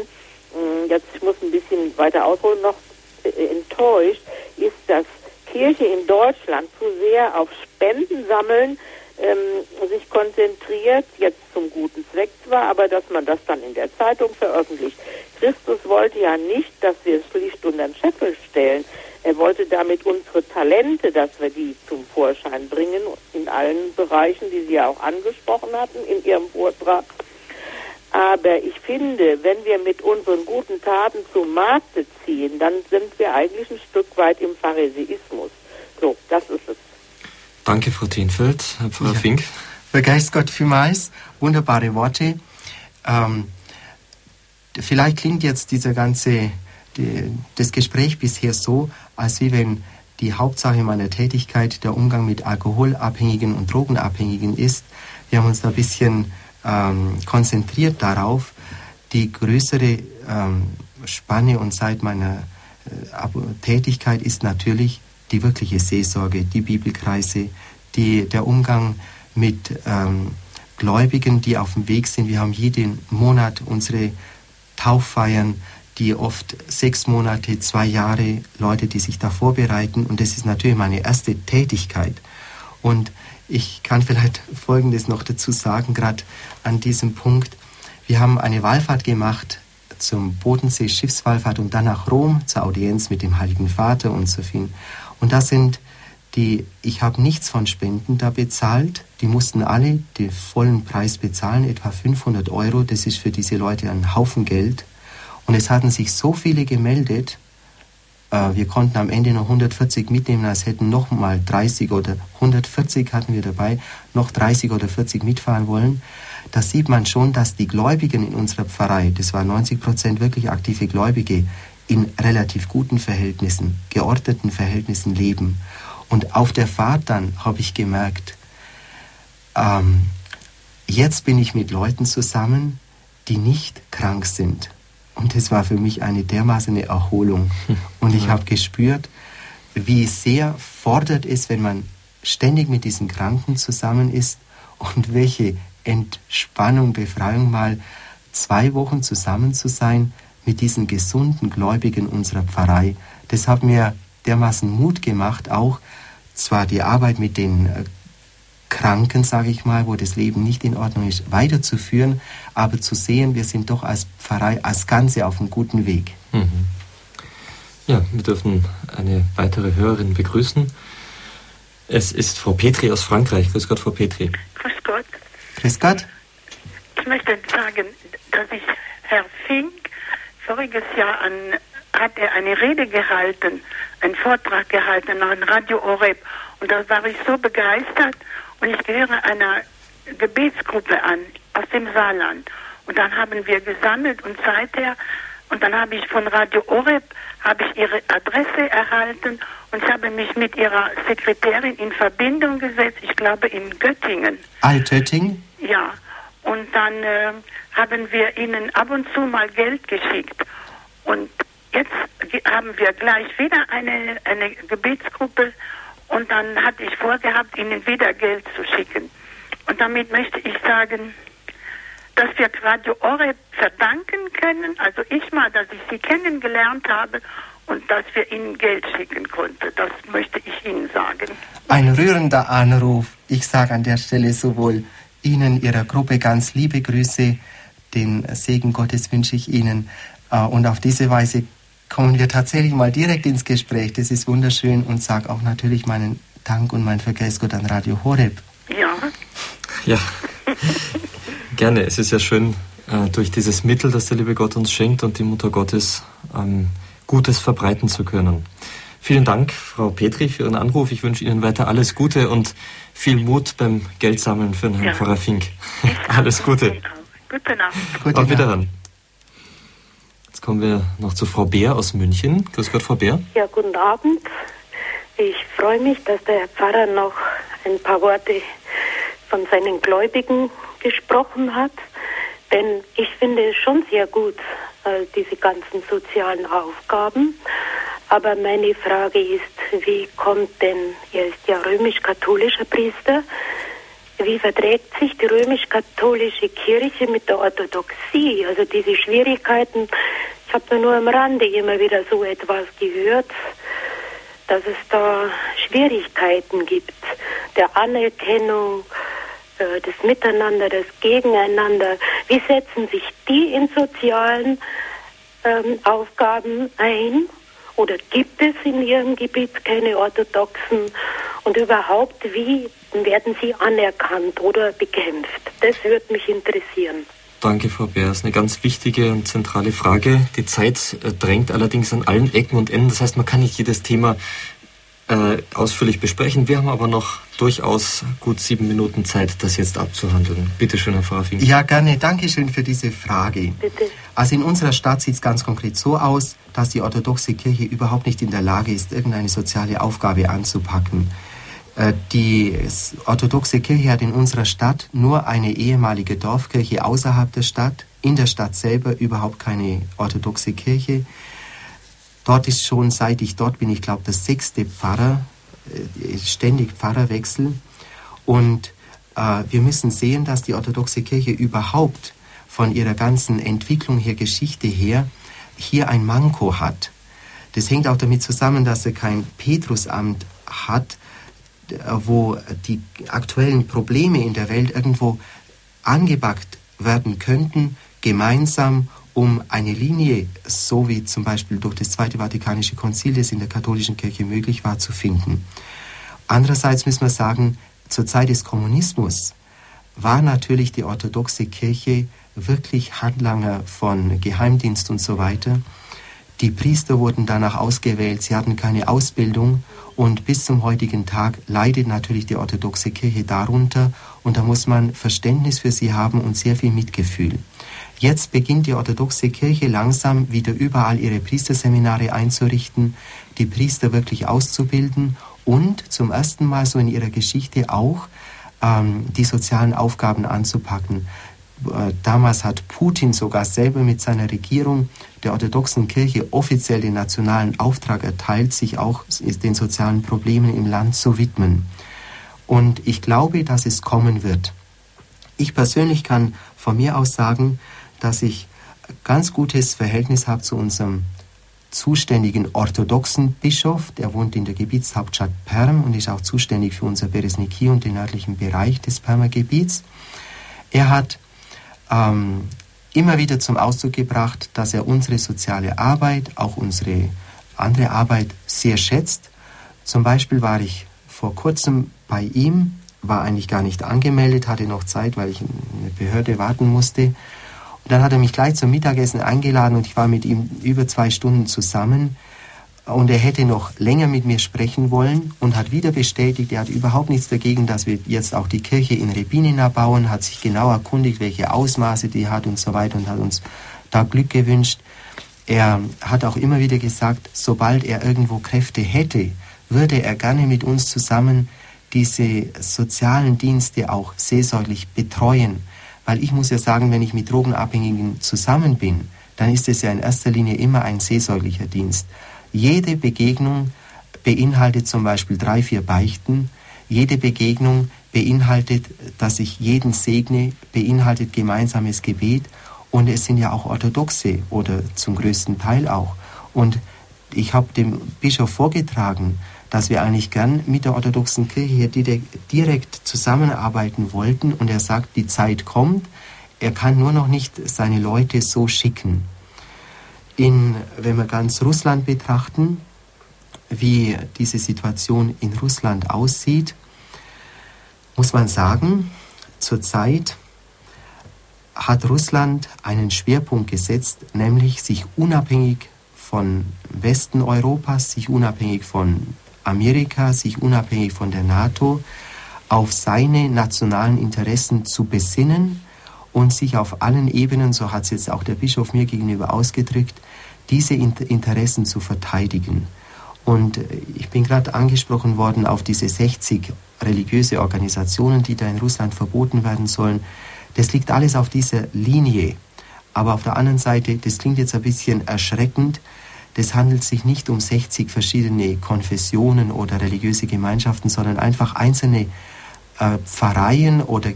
mm, jetzt ich muss ein bisschen weiter ausholen, noch äh, enttäuscht, ist, dass Kirche in Deutschland zu sehr auf Spenden sammeln ähm, sich konzentriert, jetzt zum guten Zweck zwar, aber dass man das dann in der Zeitung veröffentlicht. Christus wollte ja nicht, dass wir es schlicht unter den Scheffel stellen. Er wollte damit unsere Talente, dass wir die zum Vorschein bringen, in allen Bereichen, die Sie ja auch angesprochen hatten in Ihrem Vortrag. Aber ich finde, wenn wir mit unseren guten Taten zum Markte ziehen, dann sind wir eigentlich ein Stück weit im Pharisäismus. So, das ist es. Danke, Frau Tenfeld. Frau ja. Fink. Begeist Gott vielmals. Wunderbare Worte. Ähm, vielleicht klingt jetzt dieser ganze, die, das Gespräch bisher so, als wie wenn die Hauptsache meiner Tätigkeit der Umgang mit Alkoholabhängigen und Drogenabhängigen ist. Wir haben uns da ein bisschen ähm, konzentriert darauf. Die größere ähm, Spanne und Zeit meiner äh, Tätigkeit ist natürlich die wirkliche Seelsorge, die Bibelkreise, die, der Umgang mit ähm, Gläubigen, die auf dem Weg sind. Wir haben jeden Monat unsere Tauffeiern, die oft sechs Monate, zwei Jahre, Leute, die sich da vorbereiten. Und das ist natürlich meine erste Tätigkeit. Und ich kann vielleicht Folgendes noch dazu sagen, gerade an diesem Punkt. Wir haben eine Wallfahrt gemacht zum Bodensee, Schiffswallfahrt und dann nach Rom zur Audienz mit dem Heiligen Vater und so viel. Und da sind die, ich habe nichts von Spenden da bezahlt. Die mussten alle den vollen Preis bezahlen, etwa 500 Euro. Das ist für diese Leute ein Haufen Geld. Und es hatten sich so viele gemeldet, äh, wir konnten am Ende noch 140 mitnehmen, als hätten noch mal 30 oder 140 hatten wir dabei, noch 30 oder 40 mitfahren wollen. Da sieht man schon, dass die Gläubigen in unserer Pfarrei, das waren 90 Prozent wirklich aktive Gläubige, in relativ guten Verhältnissen, geordneten Verhältnissen leben. Und auf der Fahrt dann habe ich gemerkt, ähm, jetzt bin ich mit Leuten zusammen, die nicht krank sind. Und das war für mich eine dermaßen Erholung. [laughs] Und ich habe gespürt, wie sehr fordert es, wenn man ständig mit diesen Kranken zusammen ist und welche Entspannung, Befreiung mal zwei Wochen zusammen zu sein mit diesen gesunden Gläubigen unserer Pfarrei. Das hat mir dermaßen Mut gemacht, auch zwar die Arbeit mit den äh, Kranken, sage ich mal, wo das Leben nicht in Ordnung ist, weiterzuführen, aber zu sehen, wir sind doch als Pfarrei als Ganze auf einem guten Weg. Mhm. Ja, wir dürfen eine weitere Hörerin begrüßen. Es ist Frau Petri aus Frankreich. Grüß Gott, Frau Petri. Grüß Gott. Grüß Gott. Ich möchte sagen, dass ich Herr Fink voriges Jahr an, hat er eine Rede gehalten, einen Vortrag gehalten an Radio Oreb. Und da war ich so begeistert und ich gehöre einer Gebetsgruppe an aus dem Saarland. Und dann haben wir gesammelt und seither, und dann habe ich von Radio Oreb, habe ich ihre Adresse erhalten und ich habe mich mit ihrer Sekretärin in Verbindung gesetzt, ich glaube in Göttingen. Altötting? Ja. Und dann äh, haben wir ihnen ab und zu mal Geld geschickt. Und jetzt haben wir gleich wieder eine, eine Gebetsgruppe und dann hatte ich vorgehabt, ihnen wieder Geld zu schicken. Und damit möchte ich sagen, dass wir Radio Oreb verdanken können, also ich mal, dass ich sie kennengelernt habe und dass wir ihnen Geld schicken konnten. Das möchte ich Ihnen sagen. Ein rührender Anruf. Ich sage an der Stelle sowohl Ihnen, Ihrer Gruppe ganz liebe Grüße, den Segen Gottes wünsche ich Ihnen. Äh, und auf diese Weise kommen wir tatsächlich mal direkt ins Gespräch. Das ist wunderschön und sage auch natürlich meinen Dank und mein Vergelt's an Radio Horeb. Ja. Ja, gerne. Es ist ja schön, äh, durch dieses Mittel, das der liebe Gott uns schenkt und die Mutter Gottes ähm, Gutes verbreiten zu können. Vielen Dank, Frau Petri, für Ihren Anruf. Ich wünsche Ihnen weiter alles Gute und viel Mut beim Geldsammeln für den Herrn ja. Pfarrer Fink. [laughs] alles Gute. Gute Nacht. Gute Auf Wiederhören. Jetzt kommen wir noch zu Frau Bär aus München. Grüß Gott, Frau Bär. Ja, guten Abend. Ich freue mich, dass der Herr Pfarrer noch ein paar Worte von seinen Gläubigen gesprochen hat. Denn ich finde es schon sehr gut, äh, diese ganzen sozialen Aufgaben. Aber meine Frage ist, wie kommt denn, er ist ja römisch-katholischer Priester, wie verträgt sich die römisch-katholische Kirche mit der Orthodoxie? Also diese Schwierigkeiten, ich habe nur am Rande immer wieder so etwas gehört, dass es da Schwierigkeiten gibt der Anerkennung, äh, des Miteinander, des Gegeneinander. Wie setzen sich die in sozialen ähm, Aufgaben ein? Oder gibt es in Ihrem Gebiet keine Orthodoxen? Und überhaupt, wie werden sie anerkannt oder bekämpft? Das würde mich interessieren. Danke, Frau Bär. Das ist eine ganz wichtige und zentrale Frage. Die Zeit äh, drängt allerdings an allen Ecken und Enden. Das heißt, man kann nicht jedes Thema äh, ausführlich besprechen. Wir haben aber noch durchaus gut sieben Minuten Zeit, das jetzt abzuhandeln. Bitte schön, Herr Pfarrer Fink. Ja, gerne. Dankeschön für diese Frage. Bitte. Also in unserer Stadt sieht es ganz konkret so aus, dass die orthodoxe Kirche überhaupt nicht in der Lage ist, irgendeine soziale Aufgabe anzupacken. Äh, die orthodoxe Kirche hat in unserer Stadt nur eine ehemalige Dorfkirche außerhalb der Stadt, in der Stadt selber überhaupt keine orthodoxe Kirche. Dort ist schon, seit ich dort bin, ich glaube, der sechste Pfarrer, äh, ständig Pfarrerwechsel. Und äh, wir müssen sehen, dass die orthodoxe Kirche überhaupt von ihrer ganzen Entwicklung her, Geschichte her, hier ein Manko hat. Das hängt auch damit zusammen, dass er kein Petrusamt hat, wo die aktuellen Probleme in der Welt irgendwo angepackt werden könnten, gemeinsam, um eine Linie, so wie zum Beispiel durch das Zweite Vatikanische Konzil, das in der katholischen Kirche möglich war, zu finden. Andererseits müssen wir sagen, zur Zeit des Kommunismus war natürlich die orthodoxe Kirche wirklich Handlanger von Geheimdienst und so weiter. Die Priester wurden danach ausgewählt, sie hatten keine Ausbildung und bis zum heutigen Tag leidet natürlich die orthodoxe Kirche darunter und da muss man Verständnis für sie haben und sehr viel Mitgefühl. Jetzt beginnt die orthodoxe Kirche langsam wieder überall ihre Priesterseminare einzurichten, die Priester wirklich auszubilden und zum ersten Mal so in ihrer Geschichte auch ähm, die sozialen Aufgaben anzupacken. Äh, damals hat Putin sogar selber mit seiner Regierung der orthodoxen Kirche offiziell den nationalen Auftrag erteilt, sich auch den sozialen Problemen im Land zu widmen. Und ich glaube, dass es kommen wird. Ich persönlich kann von mir aus sagen, dass ich ganz gutes Verhältnis habe zu unserem zuständigen orthodoxen Bischof, der wohnt in der Gebietshauptstadt Perm und ist auch zuständig für unser Beresniki und den nördlichen Bereich des Permer Gebiets. Er hat ähm, immer wieder zum Ausdruck gebracht, dass er unsere soziale Arbeit, auch unsere andere Arbeit sehr schätzt. Zum Beispiel war ich vor kurzem bei ihm, war eigentlich gar nicht angemeldet, hatte noch Zeit, weil ich in eine Behörde warten musste. Und dann hat er mich gleich zum Mittagessen eingeladen und ich war mit ihm über zwei Stunden zusammen. Und er hätte noch länger mit mir sprechen wollen und hat wieder bestätigt, er hat überhaupt nichts dagegen, dass wir jetzt auch die Kirche in Rebinina bauen, hat sich genau erkundigt, welche Ausmaße die hat und so weiter und hat uns da Glück gewünscht. Er hat auch immer wieder gesagt, sobald er irgendwo Kräfte hätte, würde er gerne mit uns zusammen diese sozialen Dienste auch seelsorglich betreuen. Weil ich muss ja sagen, wenn ich mit Drogenabhängigen zusammen bin, dann ist es ja in erster Linie immer ein seelsorglicher Dienst. Jede Begegnung beinhaltet zum Beispiel drei, vier Beichten. Jede Begegnung beinhaltet, dass ich jeden segne, beinhaltet gemeinsames Gebet. Und es sind ja auch Orthodoxe oder zum größten Teil auch. Und ich habe dem Bischof vorgetragen, dass wir eigentlich gern mit der orthodoxen Kirche hier direkt zusammenarbeiten wollten. Und er sagt, die Zeit kommt, er kann nur noch nicht seine Leute so schicken. In, wenn wir ganz Russland betrachten, wie diese Situation in Russland aussieht, muss man sagen, zurzeit hat Russland einen Schwerpunkt gesetzt, nämlich sich unabhängig von Westen Europas, sich unabhängig von Amerika sich unabhängig von der NATO auf seine nationalen Interessen zu besinnen und sich auf allen Ebenen, so hat es jetzt auch der Bischof mir gegenüber ausgedrückt, diese Interessen zu verteidigen. Und äh, ich bin gerade angesprochen worden auf diese 60 religiöse Organisationen, die da in Russland verboten werden sollen. Das liegt alles auf dieser Linie. Aber auf der anderen Seite, das klingt jetzt ein bisschen erschreckend, das handelt sich nicht um 60 verschiedene Konfessionen oder religiöse Gemeinschaften, sondern einfach einzelne äh, Pfarreien oder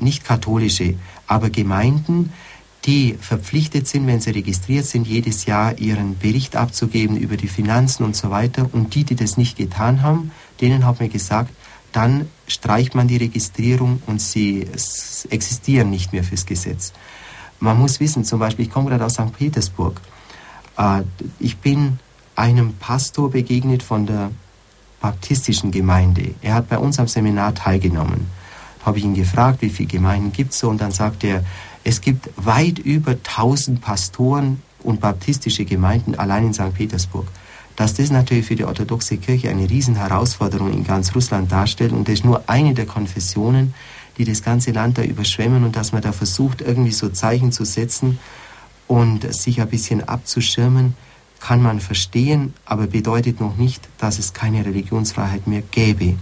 nicht katholische, aber Gemeinden, die verpflichtet sind, wenn sie registriert sind, jedes Jahr ihren Bericht abzugeben über die Finanzen und so weiter. Und die, die das nicht getan haben, denen hat man gesagt, dann streicht man die Registrierung und sie existieren nicht mehr fürs Gesetz. Man muss wissen, zum Beispiel, ich komme gerade aus St. Petersburg. Äh, ich bin einem Pastor begegnet von der baptistischen Gemeinde. Er hat bei uns am Seminar teilgenommen. Habe ich ihn gefragt, wie viele Gemeinden gibt es so, und dann sagt er, es gibt weit über 1000 Pastoren und baptistische Gemeinden allein in St. Petersburg. Dass das natürlich für die orthodoxe Kirche eine Riesenherausforderung in ganz Russland darstellt und das ist nur eine der Konfessionen, die das ganze Land da überschwemmen und dass man da versucht, irgendwie so Zeichen zu setzen, und sich ein bisschen abzuschirmen, kann man verstehen, aber bedeutet noch nicht, dass es keine Religionsfreiheit mehr gäbe.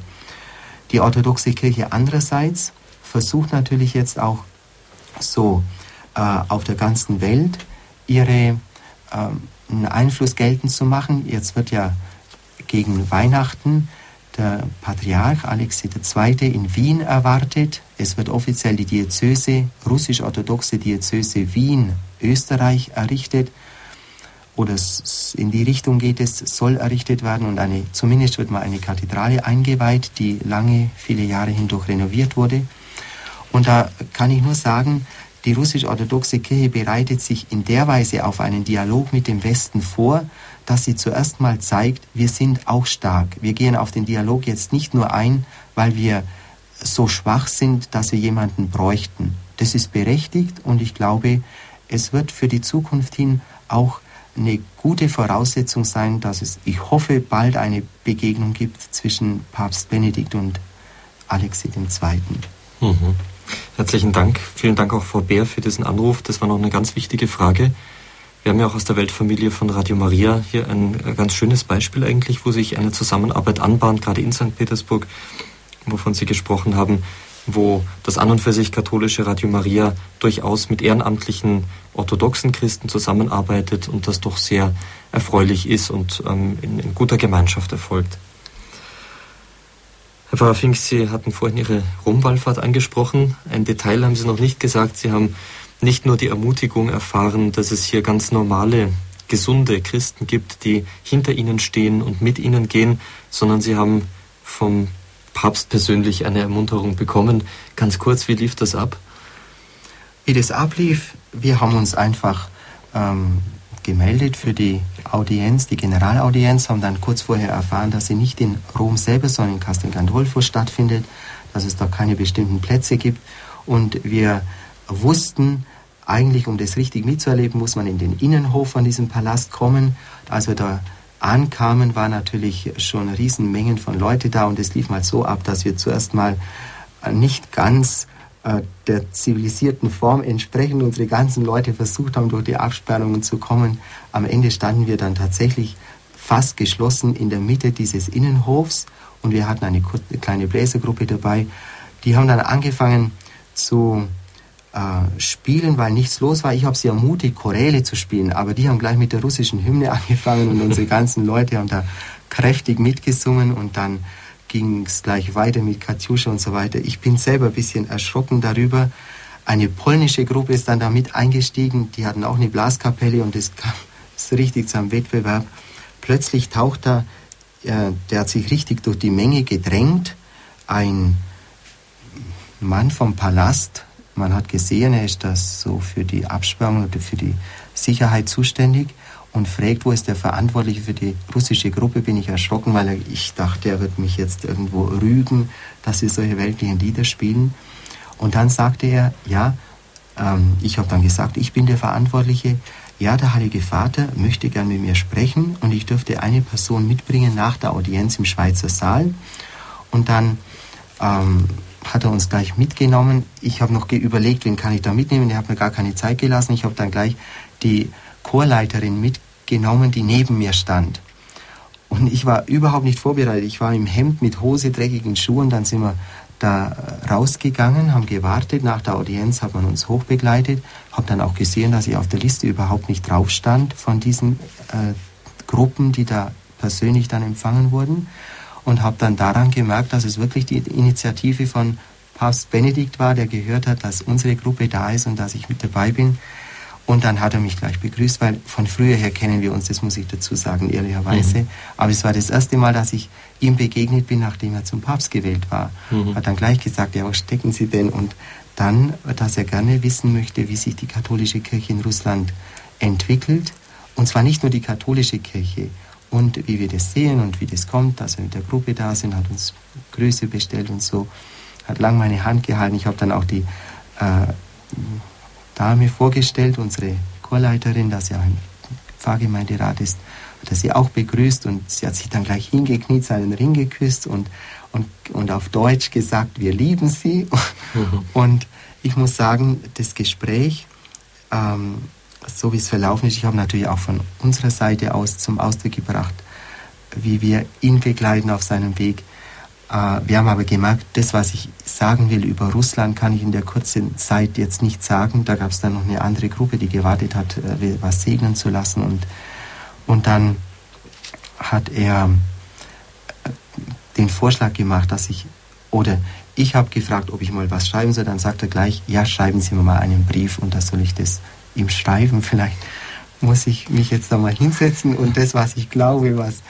Die orthodoxe Kirche andererseits versucht natürlich jetzt auch so äh, auf der ganzen Welt ihre äh, Einfluss geltend zu machen. Jetzt wird ja gegen Weihnachten der Patriarch Alexei II. in Wien erwartet. Es wird offiziell die Diözese, russisch-orthodoxe Diözese Wien, Österreich errichtet. Oder in die Richtung geht es, soll errichtet werden und eine, zumindest wird mal eine Kathedrale eingeweiht, die lange, viele Jahre hindurch renoviert wurde. Und da kann ich nur sagen, die russisch-orthodoxe Kirche bereitet sich in der Weise auf einen Dialog mit dem Westen vor, dass sie zuerst mal zeigt, wir sind auch stark. Wir gehen auf den Dialog jetzt nicht nur ein, weil wir so schwach sind, dass wir jemanden bräuchten. Das ist berechtigt und ich glaube, es wird für die Zukunft hin auch eine gute Voraussetzung sein, dass es, ich hoffe, bald eine Begegnung gibt zwischen Papst Benedikt und Alexei II. Mhm. Herzlichen Dank. Vielen Dank auch Frau Bär für diesen Anruf. Das war noch eine ganz wichtige Frage. Wir haben ja auch aus der Weltfamilie von Radio Maria hier ein ganz schönes Beispiel eigentlich, wo sich eine Zusammenarbeit anbahnt, gerade in St. Petersburg, wovon Sie gesprochen haben, wo das an und für sich katholische Radio Maria durchaus mit ehrenamtlichen orthodoxen Christen zusammenarbeitet und das doch sehr erfreulich ist und ähm, in, in guter Gemeinschaft erfolgt. Herr Pfarrer Fink, Sie hatten vorhin Ihre Rumwallfahrt angesprochen. Ein Detail haben Sie noch nicht gesagt. Sie haben nicht nur die Ermutigung erfahren, dass es hier ganz normale, gesunde Christen gibt, die hinter Ihnen stehen und mit Ihnen gehen, sondern Sie haben vom Papst persönlich eine Ermunterung bekommen. Ganz kurz, wie lief das ab? Wie das ablief, wir haben uns einfach ähm, gemeldet für die Audienz, die Generalaudienz, haben dann kurz vorher erfahren, dass sie nicht in Rom selber, sondern in Castel Gandolfo stattfindet, dass es da keine bestimmten Plätze gibt. Und wir wussten, eigentlich, um das richtig mitzuerleben, muss man in den Innenhof von diesem Palast kommen. Als wir da ankamen, waren natürlich schon Riesenmengen von Leute da und es lief mal so ab, dass wir zuerst mal nicht ganz äh, der zivilisierten Form entsprechend unsere ganzen Leute versucht haben, durch die Absperrungen zu kommen. Am Ende standen wir dann tatsächlich fast geschlossen in der Mitte dieses Innenhofs und wir hatten eine kleine Bläsergruppe dabei. Die haben dann angefangen zu äh, spielen, weil nichts los war. Ich habe sie ermutigt, Choräle zu spielen, aber die haben gleich mit der russischen Hymne [laughs] angefangen und unsere ganzen Leute haben da kräftig mitgesungen und dann ging es gleich weiter mit Katjuscha und so weiter. Ich bin selber ein bisschen erschrocken darüber. Eine polnische Gruppe ist dann da mit eingestiegen, die hatten auch eine Blaskapelle und es kam [laughs] so richtig zu einem Wettbewerb. Plötzlich taucht da, äh, der hat sich richtig durch die Menge gedrängt, ein Mann vom Palast. Man hat gesehen, er ist das so für die Absperrung oder für die Sicherheit zuständig und fragt, wo ist der Verantwortliche für die russische Gruppe, bin ich erschrocken, weil ich dachte, er wird mich jetzt irgendwo rügen, dass wir solche weltlichen Lieder spielen. Und dann sagte er, ja, ähm, ich habe dann gesagt, ich bin der Verantwortliche. Ja, der Heilige Vater möchte gern mit mir sprechen und ich dürfte eine Person mitbringen nach der Audienz im Schweizer Saal. Und dann ähm, hat er uns gleich mitgenommen. Ich habe noch überlegt, wen kann ich da mitnehmen. Er hat mir gar keine Zeit gelassen. Ich habe dann gleich die Chorleiterin mitgenommen, die neben mir stand. Und ich war überhaupt nicht vorbereitet. Ich war im Hemd mit Hose, dreckigen Schuhen. Dann sind wir da rausgegangen, haben gewartet. Nach der Audienz hat man uns hochbegleitet. Habe dann auch gesehen, dass ich auf der Liste überhaupt nicht drauf stand von diesen äh, Gruppen, die da persönlich dann empfangen wurden. Und habe dann daran gemerkt, dass es wirklich die Initiative von Papst Benedikt war, der gehört hat, dass unsere Gruppe da ist und dass ich mit dabei bin. Und dann hat er mich gleich begrüßt, weil von früher her kennen wir uns, das muss ich dazu sagen, ehrlicherweise. Mhm. Aber es war das erste Mal, dass ich ihm begegnet bin, nachdem er zum Papst gewählt war. Mhm. Hat dann gleich gesagt, ja, was stecken Sie denn? Und dann, dass er gerne wissen möchte, wie sich die katholische Kirche in Russland entwickelt. Und zwar nicht nur die katholische Kirche. Und wie wir das sehen und wie das kommt, dass wir mit der Gruppe da sind, hat uns Grüße bestellt und so. Hat lang meine Hand gehalten. Ich habe dann auch die äh, Dame vorgestellt, unsere Chorleiterin, dass sie auch im Pfarrgemeinderat ist, hat sie auch begrüßt und sie hat sich dann gleich hingekniet, seinen Ring geküsst und, und, und auf Deutsch gesagt, wir lieben sie. Mhm. [laughs] Und ich muss sagen, das Gespräch, ähm, so wie es verlaufen ist, ich habe natürlich auch von unserer Seite aus zum Ausdruck gebracht, wie wir ihn begleiten auf seinem Weg, äh, wir haben aber gemerkt, das, was ich sagen will über Russland, kann ich in der kurzen Zeit jetzt nicht sagen. Da gab es dann noch eine andere Gruppe, die gewartet hat, äh, was segnen zu lassen. Und, und dann hat er äh, den Vorschlag gemacht, dass ich, oder ich habe gefragt, ob ich mal was schreiben soll. Dann sagt er gleich, ja, schreiben Sie mir mal einen Brief und da soll ich das ihm schreiben. Vielleicht muss ich mich jetzt da mal hinsetzen und das, was ich glaube, was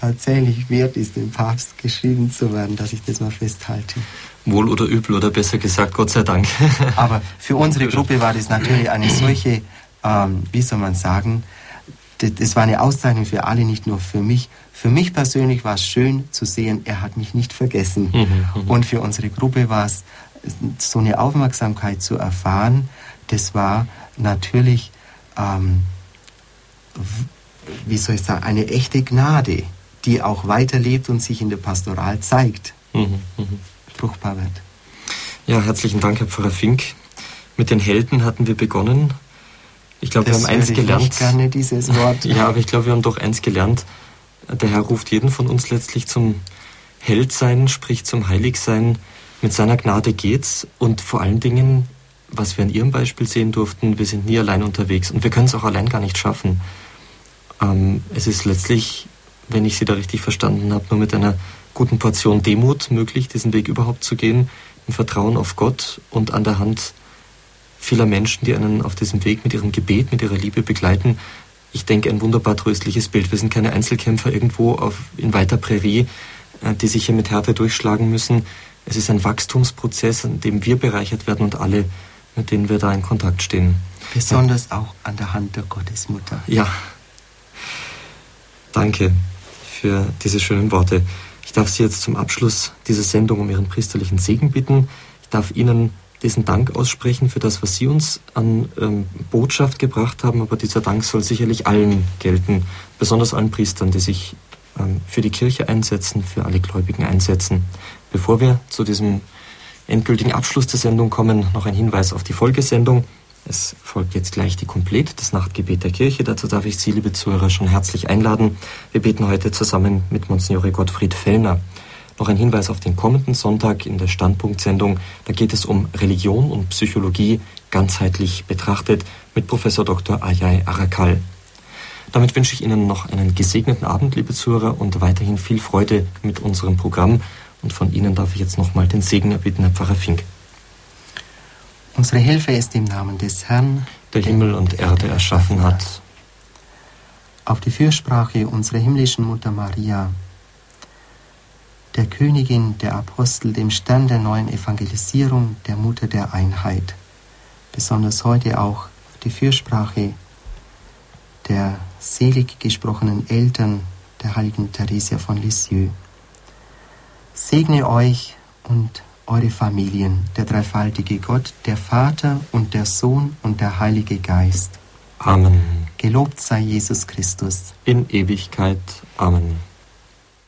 tatsächlich wert ist, dem Papst geschrieben zu werden, dass ich das mal festhalte. Wohl oder übel oder besser gesagt, Gott sei Dank. [laughs] Aber für unsere Gruppe war das natürlich eine solche, ähm, wie soll man sagen, das war eine Auszeichnung für alle, nicht nur für mich. Für mich persönlich war es schön zu sehen, er hat mich nicht vergessen. Mhm, mhm. Und für unsere Gruppe war es so eine Aufmerksamkeit zu erfahren, das war natürlich, ähm, wie soll ich sagen, eine echte Gnade die auch weiterlebt und sich in der Pastoral zeigt, mhm, mh. fruchtbar wird. Ja, herzlichen Dank, Herr Pfarrer Fink. Mit den Helden hatten wir begonnen. Ich glaube, wir haben eins gelernt. Ich gerne dieses [laughs] Wort. ja, aber ich glaube, wir haben doch eins gelernt. Der Herr ruft jeden von uns letztlich zum Heldsein, sprich zum Heiligsein. Mit seiner Gnade geht's und vor allen Dingen, was wir an Ihrem Beispiel sehen durften, wir sind nie allein unterwegs und wir können es auch allein gar nicht schaffen. Ähm, es ist letztlich wenn ich Sie da richtig verstanden habe, nur mit einer guten Portion Demut möglich, diesen Weg überhaupt zu gehen, im Vertrauen auf Gott und an der Hand vieler Menschen, die einen auf diesem Weg mit ihrem Gebet, mit ihrer Liebe begleiten. Ich denke, ein wunderbar tröstliches Bild. Wir sind keine Einzelkämpfer irgendwo auf, in weiter Prärie, äh, die sich hier mit Härte durchschlagen müssen. Es ist ein Wachstumsprozess, an dem wir bereichert werden und alle, mit denen wir da in Kontakt stehen. Besonders ja. auch an der Hand der Gottesmutter. Ja. Danke für diese schönen Worte. Ich darf Sie jetzt zum Abschluss dieser Sendung um Ihren priesterlichen Segen bitten. Ich darf Ihnen diesen Dank aussprechen für das, was Sie uns an ähm, Botschaft gebracht haben, aber dieser Dank soll sicherlich allen gelten, besonders allen Priestern, die sich ähm, für die Kirche einsetzen, für alle Gläubigen einsetzen. Bevor wir zu diesem endgültigen Abschluss der Sendung kommen, noch ein Hinweis auf die Folgesendung. Es folgt jetzt gleich die Komplett, das Nachtgebet der Kirche. Dazu darf ich Sie, liebe Zuhörer, schon herzlich einladen. Wir beten heute zusammen mit Monsignore Gottfried Fellner. Noch ein Hinweis auf den kommenden Sonntag in der Standpunktsendung. Da geht es um Religion und Psychologie ganzheitlich betrachtet mit Professor Dr. Ayay Arakal. Damit wünsche ich Ihnen noch einen gesegneten Abend, liebe Zuhörer, und weiterhin viel Freude mit unserem Programm. Und von Ihnen darf ich jetzt nochmal den Segen erbitten, Herr Pfarrer Fink. Unsere Hilfe ist im Namen des Herrn, der Himmel und Erde erschaffen hat. Auf die Fürsprache unserer himmlischen Mutter Maria, der Königin der Apostel, dem Stern der neuen Evangelisierung, der Mutter der Einheit. Besonders heute auch die Fürsprache der selig gesprochenen Eltern der heiligen Theresia von Lisieux. Segne euch und eure Familien, der dreifaltige Gott, der Vater und der Sohn und der Heilige Geist. Amen. Gelobt sei Jesus Christus. In Ewigkeit. Amen.